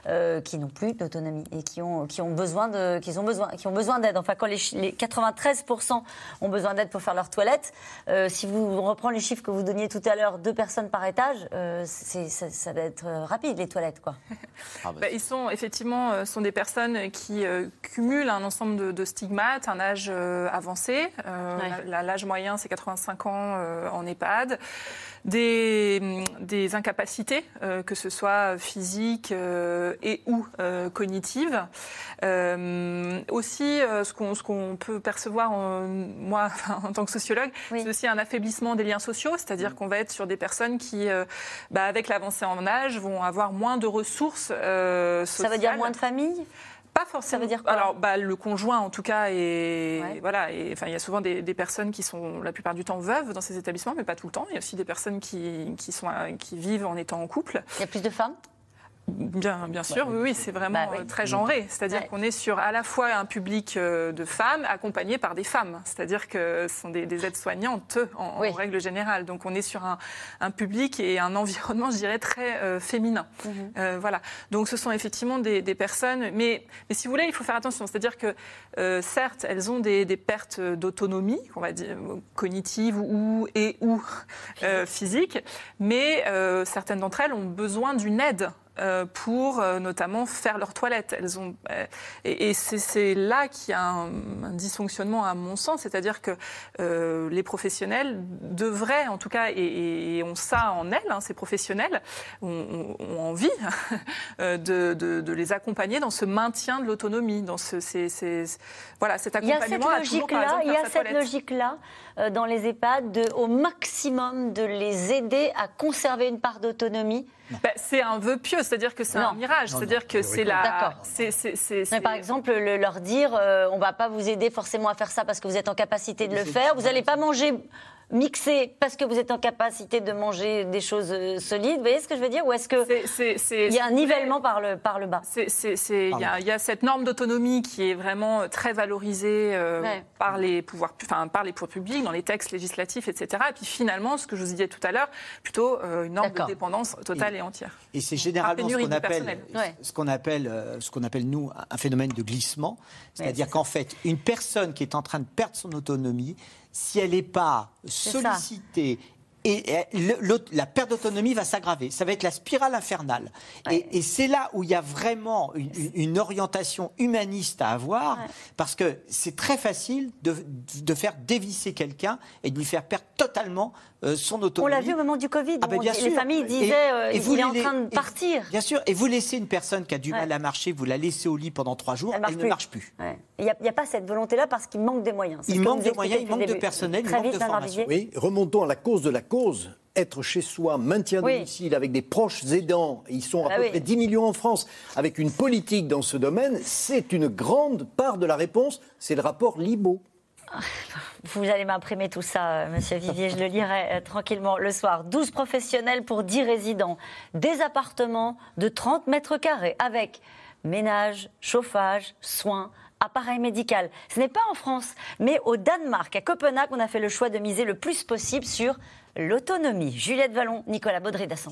euh, qui n'ont plus d'autonomie et qui ont, qui ont besoin de, qui ont besoin, qui ont besoin d'aide. Enfin, quand les, chi- les 93% ont besoin d'aide pour faire leur toilette, euh, si vous on reprend les chiffres que vous donniez tout à l'heure, deux personnes par étage, euh, ça, ça va être rapide les toilettes, quoi. Bah, ils sont effectivement euh, sont des personnes qui euh, cumulent un ensemble de, de stigmates, un âge euh, avancé. Euh, Ouais. L'âge moyen, c'est 85 ans euh, en EHPAD. Des, des incapacités, euh, que ce soit physiques euh, et ou cognitives. Aussi, ce qu'on peut percevoir, en- moi, en tant que sociologue, c'est aussi un affaiblissement des liens sociaux, c'est-à-dire qu'on va être sur des personnes qui, bah, avec l'avancée en âge, vont avoir moins de ressources euh, Ça veut dire sociales. moins de familles? Pas forcément. Ça veut dire quoi Alors, bah, le conjoint, en tout cas, et voilà. Et enfin, il y a souvent des, des personnes qui sont la plupart du temps veuves dans ces établissements, mais pas tout le temps. Il y a aussi des personnes qui, qui sont euh, qui vivent en étant en couple. Il y a plus de femmes? Bien, bien sûr, oui, oui, c'est vraiment Bah oui. euh, très genré. C'est-à-dire Ouais. qu'on est sur à la fois un public euh, de femmes accompagné par des femmes. C'est-à-dire que ce sont des, des aides-soignantes en, en règle générale. Donc on est sur un, un public et un environnement, je dirais, très euh, féminin. Euh, voilà. Donc ce sont effectivement des, des personnes. Mais, mais si vous voulez, il faut faire attention. C'est-à-dire que euh, certes, elles ont des, des pertes d'autonomie, on va dire cognitive ou et ou physique, mais certaines d'entre elles ont besoin d'une aide pour euh, notamment faire leur toilette. Elles ont, euh, et c'est- là qu'il y a un, un dysfonctionnement à mon sens, c'est-à-dire que euh, les professionnels devraient, en tout cas, et, et ont ça en elles, hein, ces professionnels, ont, envie euh, de, de- de les accompagner dans ce maintien de l'autonomie, dans ce, ces- ces- voilà, cet Il y a cette accompagnement logique-là, il y a cette logique-là. euh, dans les EHPAD de, au maximum de les aider à conserver une part d'autonomie. Bah, c'est un vœu pieux, c'est-à-dire que c'est un mirage, c'est-à-dire que c'est la. D'accord. c'est- c'est- c'est- Mais par exemple, le- leur dire, euh, on va pas vous aider forcément à faire ça parce que vous êtes en capacité de le faire. Vous n'allez pas manger mixé parce que vous êtes en capacité de manger des choses euh, solides. Vous voyez ce que je veux dire? Ou est-ce que il y a un nivellement par le par le bas? C'est- c'est- c'est- Il y, y a cette norme d'autonomie qui est vraiment euh, très valorisée euh, Ouais. par, les pouvoirs, pu- enfin, par les pouvoirs publics, dans les textes législatifs, etc. Et puis finalement, ce que je vous disais tout à l'heure, plutôt euh, une norme de dépendance totale et, entière. Et c'est généralement ce qu'on appelle, personnel. Ouais. ce qu'on appelle, euh, ce qu'on appelle nous un phénomène de glissement, c'est-à-dire qu'en fait, une personne qui est en train de perdre son autonomie, si elle n'est pas sollicitée et le- la perte d'autonomie va s'aggraver. Ça va être la spirale infernale. Et, et c'est là où il y a vraiment une, orientation humaniste à avoir, parce que c'est très facile de, de faire dévisser quelqu'un et de lui faire perdre totalement euh, son On l'a vu au moment du Covid. Ah ben, bien les sûr. familles Et- disaient euh, et il vous est en train de et- partir. Bien sûr. Et vous laissez une personne qui a du Ouais. mal à marcher, vous la laissez au lit pendant trois jours, elle, marche ne plus. marche plus. Ouais. Il n'y a, il pas cette volonté-là parce qu'il manque des moyens. C'est Il manque de moyens, il manque de personnel, il manque de formation. Oui, remontons à la cause de la cause. Être chez soi, maintien Oui. domicile avec des proches aidants, ils sont à Ah peu oui. près 10 millions en France, avec une politique dans ce domaine, c'est une grande part de la réponse, c'est le rapport Libo. Vous allez m'imprimer tout ça, euh, monsieur Vivier, je le lirai euh, tranquillement le soir. 12 professionnels pour 10 résidents. Des appartements de 30 mètres carrés avec ménage, chauffage, soins, appareil médical. Ce n'est pas en France, mais au Danemark, à Copenhague, on a fait le choix de miser le plus possible sur l'autonomie. Juliette Vallon, Nicolas Baudry-Dasson.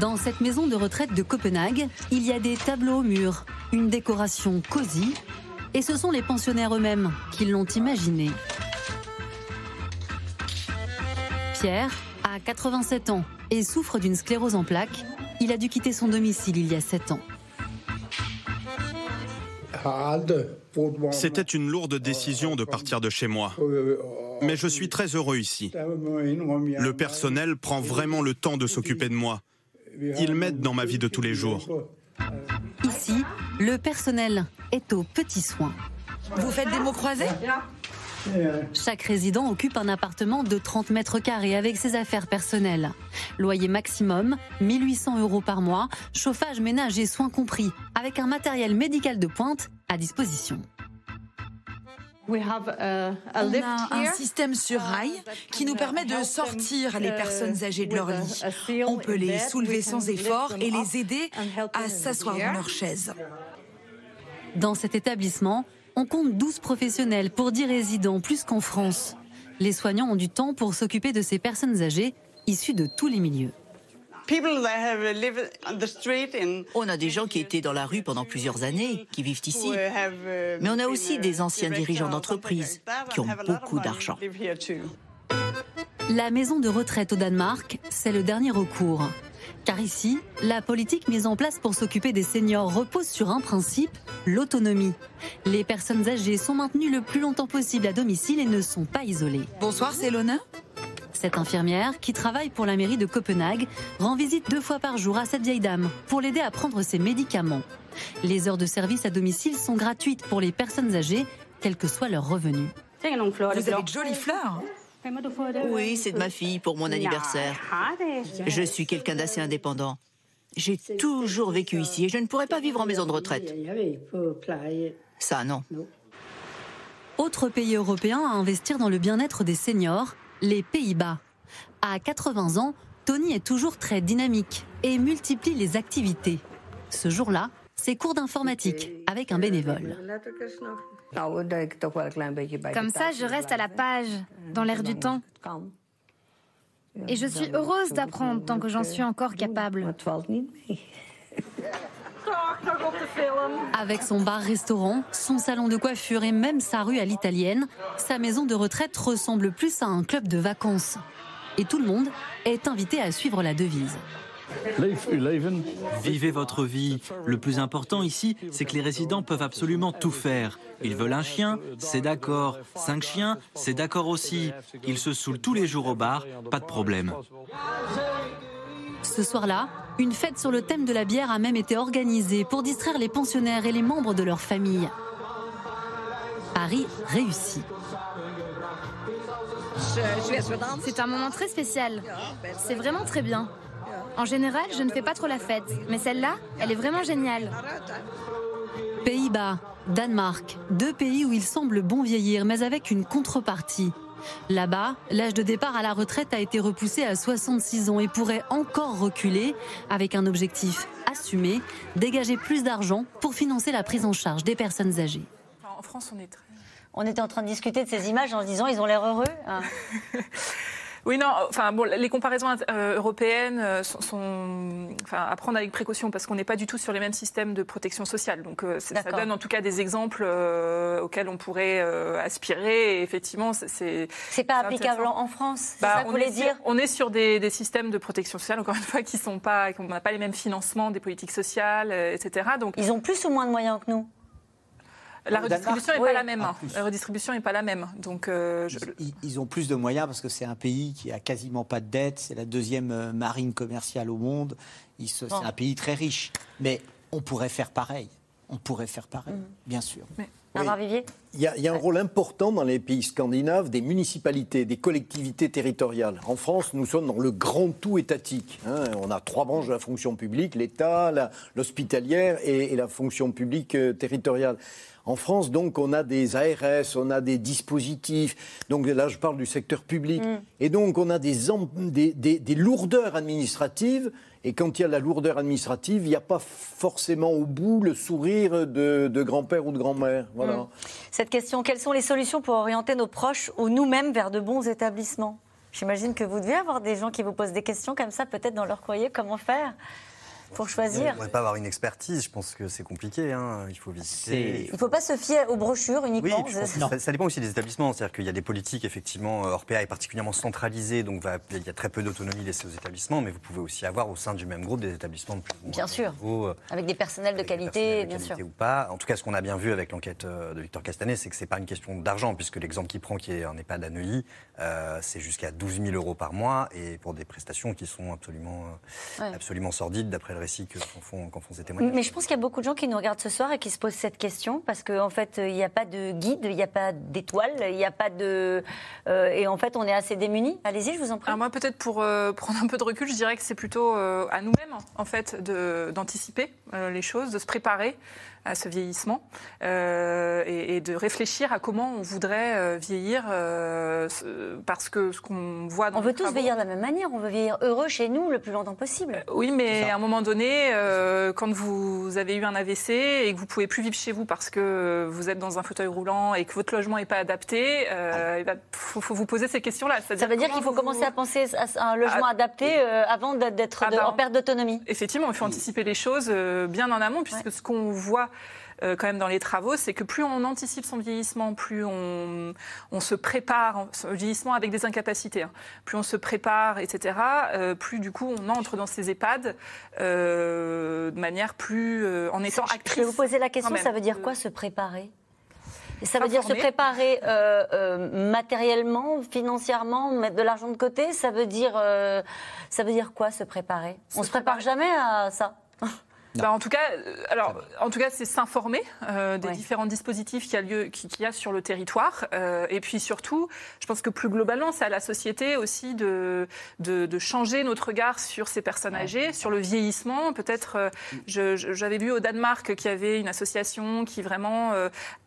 Dans cette maison de retraite de Copenhague, il y a des tableaux au mur, une décoration cosy, et ce sont les pensionnaires eux-mêmes qui l'ont imaginé. Pierre a 87 ans et souffre d'une sclérose en plaques. Il a dû quitter son domicile il y a 7 ans. C'était une lourde décision de partir de chez moi. Mais je suis très heureux ici. Le personnel prend vraiment le temps de s'occuper de moi. Ils m'aident dans ma vie de tous les jours. Ici, le personnel est aux petits soins. Vous faites des mots croisés? Chaque résident occupe un appartement de 30 mètres carrés avec ses affaires personnelles. Loyer maximum, 1800 euros par mois, chauffage, ménage et soins compris, avec un matériel médical de pointe à disposition. On a un système sur rail qui nous permet de sortir les personnes âgées de leur lit. On peut les soulever sans effort et les aider à s'asseoir dans leur chaise. Dans cet établissement, on compte 12 professionnels pour 10 résidents, plus qu'en France. Les soignants ont du temps pour s'occuper de ces personnes âgées issues de tous les milieux. On a des gens qui étaient dans la rue pendant plusieurs années, qui vivent ici. Mais on a aussi des anciens dirigeants d'entreprise qui ont beaucoup d'argent. La maison de retraite au Danemark, c'est le dernier recours. Car ici, la politique mise en place pour s'occuper des seniors repose sur un principe, l'autonomie. Les personnes âgées sont maintenues le plus longtemps possible à domicile et ne sont pas isolées. Bonsoir, c'est Lona. Cette infirmière, qui travaille pour la mairie de Copenhague, rend visite deux fois par jour à cette vieille dame pour l'aider à prendre ses médicaments. Les heures de service à domicile sont gratuites pour les personnes âgées, quel que soit leur revenu. Vous avez de jolies fleurs. Oui, c'est de ma fille pour mon anniversaire. Je suis quelqu'un d'assez indépendant. J'ai toujours vécu ici et je ne pourrais pas vivre en maison de retraite. Ça, non. Autre pays européen à investir dans le bien-être des seniors, les Pays-Bas. À 80 ans, Tony est toujours très dynamique et multiplie les activités. Ce jour-là, c'est cours d'informatique avec un bénévole. Comme ça, je reste à la page, dans l'air du temps. Et je suis heureuse d'apprendre tant que j'en suis encore capable. Avec son bar-restaurant, son salon de coiffure et même sa rue à l'italienne, sa maison de retraite ressemble plus à un club de vacances. Et tout le monde est invité à suivre la devise. Vivez votre vie. Le plus important ici, c'est que les résidents peuvent absolument tout faire. Ils veulent un chien, c'est d'accord. Cinq chiens, c'est d'accord aussi. Ils se saoulent tous les jours au bar, pas de problème. Ce soir-là, une fête sur le thème de la bière a même été organisée pour distraire les pensionnaires et les membres de leur famille. Paris réussit. C'est un moment très spécial. C'est vraiment très bien. En général, je ne fais pas trop la fête, mais celle-là, elle est vraiment géniale. Pays-Bas, Danemark, deux pays où il semble bon vieillir, mais avec une contrepartie. Là-bas, l'âge de départ à la retraite a été repoussé à 66 ans et pourrait encore reculer avec un objectif assumé, dégager plus d'argent pour financer la prise en charge des personnes âgées. En France, on est très... On était en train de discuter de ces images en se disant ils ont l'air heureux. hein. Oui, non, enfin, bon, les comparaisons euh, européennes euh, sont, sont- enfin, à prendre avec précaution parce qu'on n'est pas du tout sur les mêmes systèmes de protection sociale. Donc, euh, ça donne en tout cas des exemples euh, auxquels on pourrait aspirer. Et effectivement, c'est- c'est. Pas applicable en France, Bah, ça que vous on, voulez est sur, dire? on est sur des, des systèmes de protection sociale, encore une fois, qui sont pas, qu'on n'a pas les mêmes financements des politiques sociales, etc. Donc, Ils ont plus ou moins de moyens que nous? La Au Danemark, redistribution n'est oui. pas la même. Ah, hein. La redistribution n'est pas la même. Donc, euh, je- Ils, ils ont plus de moyens parce que c'est un pays qui a quasiment pas de dette. C'est la deuxième euh, marine commerciale au monde. Se-. C'est un pays très riche. Mais on pourrait faire pareil. On pourrait faire pareil, Mm. bien sûr. Bernard Vivier Il y, a, il y a un rôle important dans les pays scandinaves des municipalités, des collectivités territoriales. En France, nous sommes dans le grand tout étatique. hein. On a trois branches de la fonction publique, l'État, la- l'hospitalière et, et la fonction publique euh, territoriale. En France, donc, on a des ARS, on a des dispositifs. Donc là, je parle du secteur public. Et donc, on a des, em- des, des- des lourdeurs administratives. Et quand il y a la lourdeur administrative, il n'y a pas forcément au bout le sourire de, de grand-père ou de grand-mère. Voilà. Mm. Cette question, quelles sont les solutions pour orienter nos proches ou nous-mêmes vers de bons établissements? J'imagine que vous devez avoir des gens qui vous posent des questions comme ça, peut-être dans leur courrier, comment faire? Pour choisir. On ne pourrait pas avoir une expertise, je pense que c'est compliqué. Hein. Il faut visiter. Il ne faut pas se fier aux brochures uniquement. Oui, ça, ça, dépend aussi des établissements. C'est-à-dire qu'il y a des politiques, effectivement, Orpea est particulièrement centralisé, donc va, il y a très peu d'autonomie laissée aux établissements, mais vous pouvez aussi avoir au sein du même groupe des établissements de plus Bien sûr. Euh, avec des personnels de qualité, bien sûr. Ou pas. En tout cas, ce qu'on a bien vu avec l'enquête euh, de Victor Castanet, c'est que ce n'est pas une question d'argent, puisque l'exemple qu'il prend, qui est un EHPAD à Neuilly, euh, c'est jusqu'à 12 000 euros par mois, et pour des prestations qui sont absolument, absolument sordides, d'après le récit que font mais je pense qu'il y a beaucoup de gens qui nous regardent ce soir et qui se posent cette question parce qu'en fait, il n'y a pas de guide, il n'y a pas d'étoile, il n'y a pas de. Euh, et en fait, on est assez démunis. Allez-y, je vous en prie. moi, peut-être pour euh, prendre un peu de recul, je dirais que c'est plutôt euh, à nous-mêmes, en fait, d'anticiper les choses, de se préparer à ce vieillissement euh, et, de réfléchir à comment on voudrait euh, vieillir euh, parce que ce qu'on voit dans On veut tous vieillir de la même manière, on veut vieillir heureux chez nous le plus longtemps possible. oui, mais à un moment donné, quand vous avez eu un AVC et que vous pouvez plus vivre chez vous parce que vous êtes dans un fauteuil roulant et que votre logement n'est pas adapté, il ah. faut, vous poser ces questions-là. Ça veut dire qu'il faut commencer à penser à un logement ah, adapté avant d'être ah, en perte d'autonomie. Effectivement, il faut anticiper les choses bien en amont puisque ce qu'on voit euh, quand même dans les travaux, c'est que plus on anticipe son vieillissement, plus on, se prépare, son vieillissement avec des incapacités, hein. plus on se prépare, etc., euh, plus du coup on entre dans ces EHPAD euh, de manière plus en étant actrice. Je vais vous poser la question, ça veut dire quoi se préparer? Ça veut dire se préparer matériellement, financièrement, mettre de l'argent de côté? Ça veut dire, ça veut dire quoi se préparer? On se prépare jamais à ça. Bah, en tout cas, euh, alors, en tout cas, c'est s'informer euh, des différents dispositifs qu'il y a lieu, qui, y a sur le territoire, euh, et puis surtout, je pense que plus globalement, c'est à la société aussi de, de, changer notre regard sur ces personnes âgées, sur le vieillissement. Peut-être, j'avais vu au Danemark qu'il y avait une association qui vraiment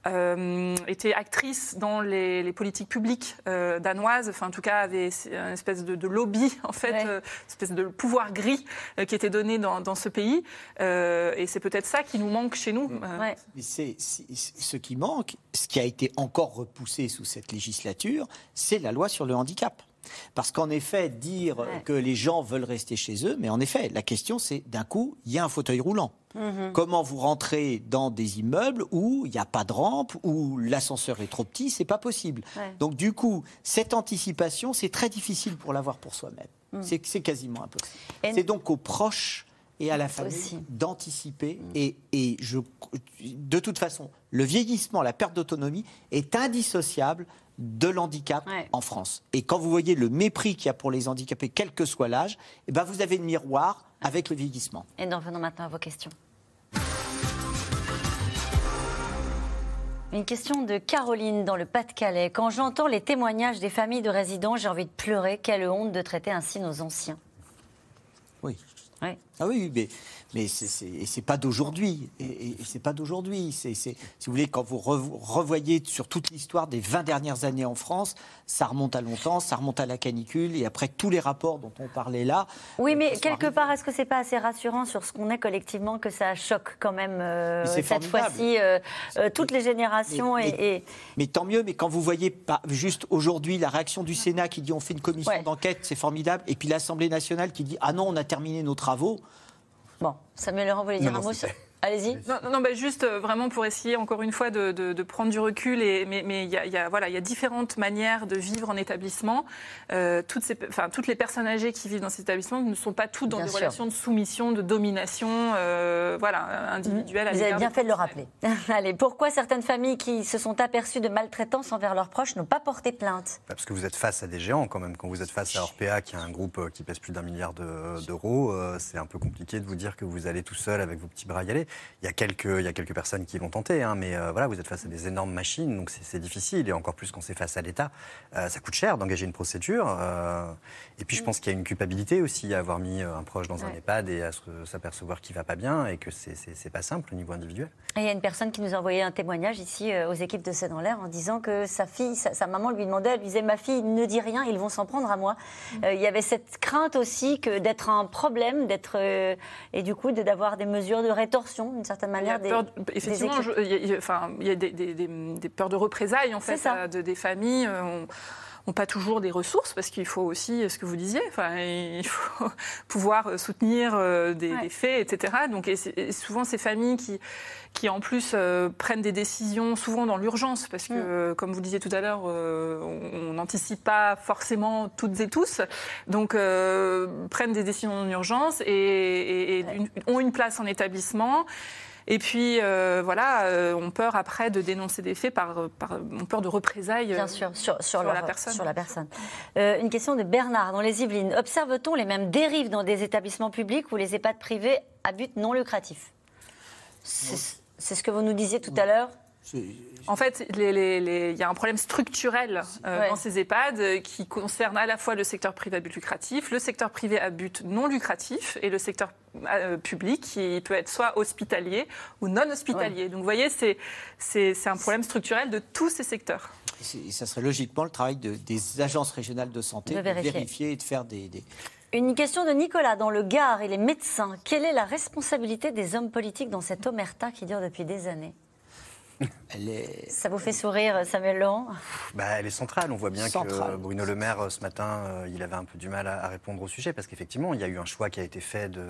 était actrice dans les, politiques publiques danoises. Enfin, en tout cas, avait une espèce de, lobby, en fait, une espèce de pouvoir gris qui était donné dans, dans ce pays. Euh, et c'est peut-être ça qui nous manque chez nous. Mm. Euh. c'est, ce qui manque, ce qui a été encore repoussé sous cette législature, c'est la loi sur le handicap. Parce qu'en effet, dire que les gens veulent rester chez eux, mais en effet, la question c'est d'un coup, il y a un fauteuil roulant. Mm-hmm. Comment vous rentrez dans des immeubles où il n'y a pas de rampe, où l'ascenseur est trop petit, c'est pas possible. Donc du coup, cette anticipation, c'est très difficile pour l'avoir pour soi-même. Mm. C'est quasiment impossible. C'est donc aux proches et à la famille d'anticiper. Et, et je, de toute façon, le vieillissement, la perte d'autonomie est indissociable de l'handicap en France. Et quand vous voyez le mépris qu'il y a pour les handicapés, quel que soit l'âge, eh ben vous avez le miroir avec le vieillissement. Et nous revenons maintenant à vos questions. Une question de Caroline dans le Pas-de-Calais. Quand j'entends les témoignages des familles de résidents, j'ai envie de pleurer. Quelle honte de traiter ainsi nos anciens. Oui. Ah oui, mais, mais c'est pas d'aujourd'hui. Et, c'est pas d'aujourd'hui. Si vous voulez, quand vous revoyez sur toute l'histoire des 20 dernières années en France, ça remonte à longtemps, ça remonte à la canicule et après tous les rapports dont on parlait là. Oui, mais quelque part, est-ce que c'est pas assez rassurant sur ce qu'on est collectivement que ça choque quand même euh, cette fois-ci euh, euh, toutes les générations mais, et, mais, tant mieux, mais quand vous voyez pas juste aujourd'hui la réaction du Sénat qui dit on fait une commission d'enquête, c'est formidable, et puis l'Assemblée nationale qui dit ah non, on a terminé nos travaux. Bon, Samuel Laurent voulait dire un mot Allez-y. Non, non bah, juste euh, vraiment pour essayer encore une fois de, de, prendre du recul. Et, mais il y, a, y, a, voilà, y a différentes manières de vivre en établissement. Euh, toutes, ces, enfin, toutes les personnes âgées qui vivent dans ces établissements ne sont pas toutes dans des relations de soumission, de domination euh, voilà, individuelle. Vous avez bien fait de le rappeler. Allez, pourquoi certaines familles qui se sont aperçues de maltraitance envers leurs proches n'ont pas porté plainte? Parce que vous êtes face à des géants quand même. Quand vous êtes face à Orpea, qui est un groupe qui pèse plus d'un milliard d'euros, c'est un peu compliqué de vous dire que vous allez tout seul avec vos petits bras y aller. Il y a quelques, il y a quelques personnes qui l'ont tenté, hein, mais euh, voilà, vous êtes face à des énormes machines, donc c'est difficile, et encore plus quand c'est face à l'État. Euh, ça coûte cher d'engager une procédure. Euh, et puis je pense qu'il y a une culpabilité aussi à avoir mis un proche dans un EHPAD et à s'apercevoir qu'il va pas bien et que c'est pas simple au niveau individuel. Et il y a une personne qui nous a envoyé un témoignage ici aux équipes de C'est dans l'air en disant que sa fille, sa, maman lui demandait, elle lui disait ma fille ne dit rien, ils vont s'en prendre à moi. Mm. il y avait cette crainte aussi que d'être un problème, d'être et du coup d'avoir des mesures de rétorsion d'une certaine manière. Il effectivement, il y a, enfin, il y a des, peurs de représailles en fait, euh, de, des familles. Euh, n'ont pas toujours des ressources, parce qu'il faut aussi, ce que vous disiez, enfin, il faut pouvoir soutenir des, faits, etc. Donc, et, souvent, ces familles qui, qui en plus prennent des décisions souvent dans l'urgence, parce que, mm. comme vous disiez tout à l'heure, on n'anticipe pas forcément toutes et tous, donc prennent des décisions en urgence et, ont une place en établissement. Et puis, euh, voilà, euh, on peur après de dénoncer des faits par, par on peur de représailles Bien sûr, sur, la personne. Sur la personne. Euh, une question de Bernard, dans les Yvelines. Observe-t-on les mêmes dérives dans des établissements publics ou les EHPAD privés à but non lucratif? C'est ce que vous nous disiez tout à l'heure en fait, il y a un problème structurel euh, dans ces EHPAD euh, qui concerne à la fois le secteur privé à but lucratif, le secteur privé à but non lucratif et le secteur euh, public qui peut être soit hospitalier ou non hospitalier. Donc vous voyez, c'est un problème structurel de tous ces secteurs. Et ça serait logiquement le travail des agences régionales de santé de, vérifier. et de faire des... Une question de Nicolas dans le Gard et les médecins. Quelle est la responsabilité des hommes politiques dans cette omerta qui dure depuis des années? Ça vous fait sourire, Samuel Laurent? Bah, Elle est centrale. On voit bien que Bruno Le Maire, ce matin, euh, il avait un peu du mal à, répondre au sujet parce qu'effectivement, il y a eu un choix qui a été fait de,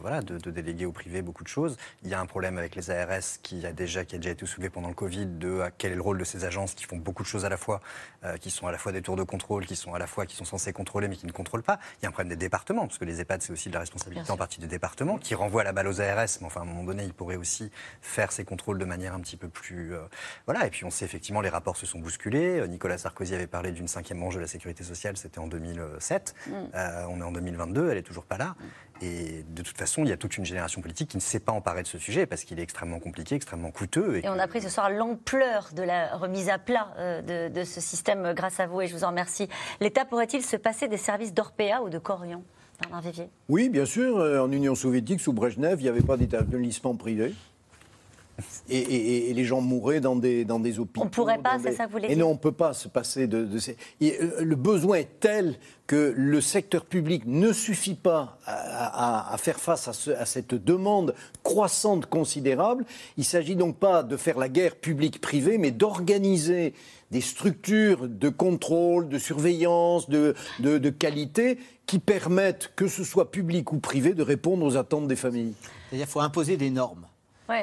voilà, de, déléguer au privé beaucoup de choses. Il y a un problème avec les ARS qui a déjà, qui a déjà été soulevé pendant le Covid de quel est le rôle de ces agences qui font beaucoup de choses à la fois, euh, qui sont à la fois des tours de contrôle, qui sont à la fois qui sont censés contrôler mais qui ne contrôlent pas. Il y a un problème des départements parce que les EHPAD, c'est aussi de la responsabilité en partie des départements qui renvoient la balle aux ARS. Mais enfin, à un moment donné, ils pourraient aussi faire ces contrôles de manière un petit peu plus euh, voilà. Et puis on sait effectivement les rapports se sont bousculés. Euh, Nicolas Sarkozy avait parlé d'une cinquième manche de la sécurité sociale, c'était en 2007. Mm. Euh, on est en 2022, elle est toujours pas là. Et de toute façon, il y a toute une génération politique qui ne sait pas emparer de ce sujet parce qu'il est extrêmement compliqué, extrêmement coûteux. Et, on a pris ce soir l'ampleur de la remise à plat de, de, ce système grâce à vous et je vous en remercie. L'État pourrait-il se passer des services d'Orpea ou de Corian? Bernard Vivier Oui, bien sûr. En Union soviétique, sous Brejnev, il n'y avait pas d'établissement privé et, les gens mouraient dans des, dans des hôpitaux. On ne pourrait pas, c'est ça que vous voulez dire Et non, on ne peut pas se passer de, de ces... Euh, le besoin est tel que le secteur public ne suffit pas à, faire face à, cette demande croissante considérable. Il ne s'agit donc pas de faire la guerre publique-privée, mais d'organiser des structures de contrôle, de surveillance, de, de, qualité qui permettent, que ce soit public ou privé, de répondre aux attentes des familles. C'est-à-dire qu'il faut imposer des normes.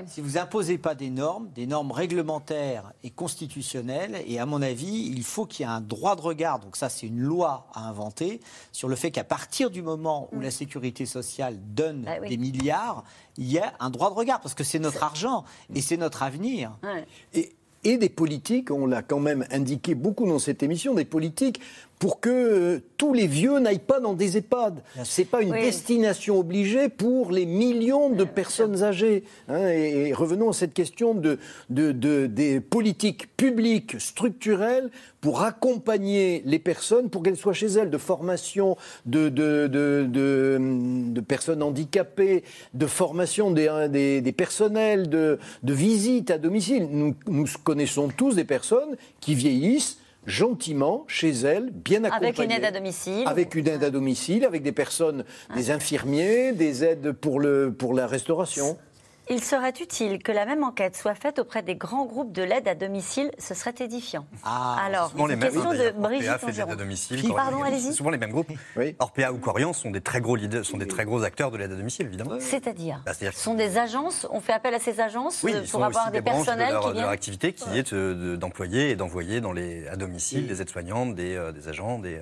Si vous imposez pas des normes, des normes réglementaires et constitutionnelles, et à mon avis, il faut qu'il y ait un droit de regard, donc ça c'est une loi à inventer, sur le fait qu'à partir du moment où mm. la sécurité sociale donne bah des milliards, il y a un droit de regard, parce que c'est notre argent et c'est notre avenir. Et, et des politiques, on l'a quand même indiqué beaucoup dans cette émission, des politiques pour que euh, tous les vieux n'aillent pas dans des EHPAD. Ce n'est pas une destination obligée pour les millions de personnes âgées. Hein. et, revenons à cette question de, des politiques publiques structurelles pour accompagner les personnes, pour qu'elles soient chez elles, de formation de, de, personnes handicapées, de formation des, des, personnels, de, visite à domicile. Nous, nous connaissons tous des personnes qui vieillissent gentiment chez elles, bien accompagnées. Avec une aide à domicile. Avec une aide à domicile, avec des personnes, des infirmiers, des aides pour, le, pour la restauration. Il serait utile que la même enquête soit faite auprès des grands groupes de l'aide à domicile, ce serait édifiant. Ah, Alors, une les question de Brigitte fait de l'aide à domicile. Pardon, allez-y. Souvent les mêmes groupes. Orpea ou Corian sont des très gros leaders, sont des très gros acteurs de l'aide à domicile, évidemment. C'est-à-dire bah, Ce sont des agences, on fait appel à ces agences euh, pour avoir des, personnels de leur, qui viennent... leur activité qui est euh, d'employer et d'envoyer dans les, à domicile des aides-soignantes, des, euh, des, agents, des...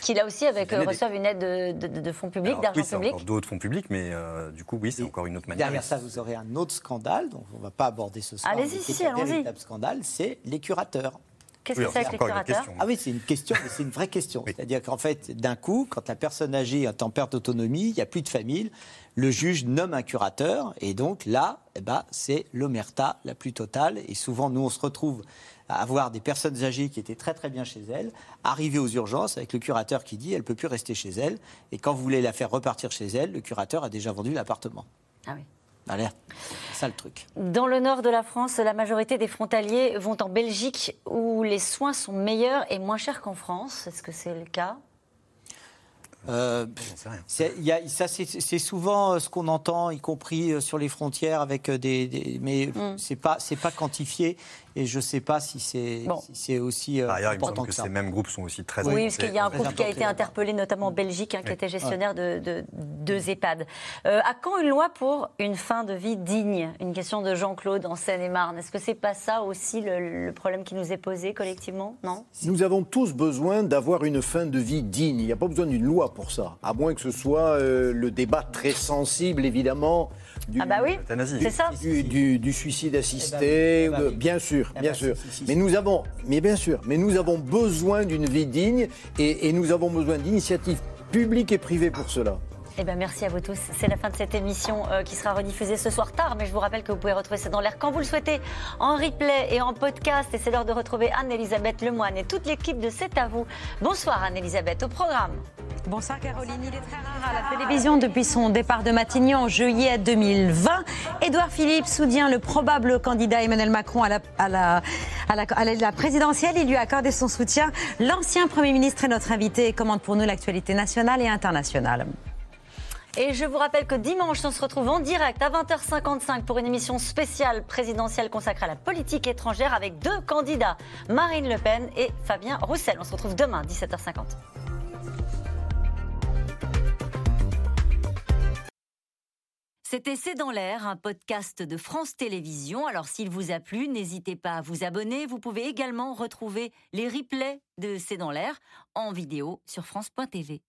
qui là aussi avec, reçoivent une aide de, fonds publics, d'argent public. Oui, d'autres fonds publics, mais du coup, oui, c'est encore une autre manière. Derrière ça, vous aurez un autre scandale donc on ne va pas aborder ce soir. Allez-y, si, allons-y. Le scandale, c'est les curateurs. Qu'est-ce que c'est avec les curateurs Ah oui, c'est une question, mais c'est une vraie question. C'est-à-dire qu'en fait, d'un coup, quand la personne âgée est en perte d'autonomie, il n'y a plus de famille, le juge nomme un curateur, et donc là, eh ben, c'est l'omerta la plus totale. Et souvent, nous, on se retrouve à avoir des personnes âgées qui étaient très très bien chez elles, arriver aux urgences avec le curateur qui dit elle peut plus rester chez elle, et quand vous voulez la faire repartir chez elle, le curateur a déjà vendu l'appartement. Ah oui. Allez, c'est ça le truc. Dans le nord de la France, la majorité des frontaliers vont en Belgique où les soins sont meilleurs et moins chers qu'en France. Est-ce que c'est le cas? Euh, ça, c'est souvent ce qu'on entend, y compris sur les frontières, avec des, mais mm. c'est pas c'est pas quantifié. Et je ne sais pas si c'est si aussi. Euh, Par ailleurs, il me semble que, ces mêmes groupes sont aussi très Oui, parce qu'il y a un groupe qui a été interpellé, notamment en Belgique, hein, qui était gestionnaire de, deux EHPAD. Euh, à quand une loi pour une fin de vie digne? Une question de Jean-Claude en Seine-et-Marne. Est-ce que c'est pas ça aussi le, problème qui nous est posé collectivement? Non? Nous avons tous besoin d'avoir une fin de vie digne. Il n'y a pas besoin d'une loi pour ça, à moins que ce soit euh, le débat très sensible, évidemment ah bah oui, c'est ça. Du, suicide assisté, eh ben, eh ben bien sûr, eh bien ben, sûr. mais nous avons, mais bien sûr, mais nous avons besoin d'une vie digne et, et nous avons besoin d'initiatives publiques et privées pour cela. Eh ben, merci à vous tous. C'est la fin de cette émission euh, qui sera rediffusée ce soir tard, mais je vous rappelle que vous pouvez retrouver ça dans l'air quand vous le souhaitez, en replay et en podcast. Et c'est l'heure de retrouver Anne-Elisabeth Lemoine et toute l'équipe de C'est à vous. Bonsoir Anne-Elisabeth, au programme. Bonsoir Caroline. Il est très rare à la télévision depuis son départ de Matignon en juillet 2020. Édouard Philippe soutient le probable candidat Emmanuel Macron à la, à la, à la, à la présidentielle. Il lui a accordé son soutien. L'ancien Premier ministre est notre invité et commande pour nous l'actualité nationale et internationale. Et je vous rappelle que dimanche, on se retrouve en direct à 20h55 pour une émission spéciale présidentielle consacrée à la politique étrangère avec deux candidats, Marine Le Pen et Fabien Roussel. On se retrouve demain, 17h50. C'était C'est dans l'air, un podcast de France Télévisions. Alors s'il vous a plu, n'hésitez pas à vous abonner. Vous pouvez également retrouver les replays de C'est dans l'air en vidéo sur France.tv.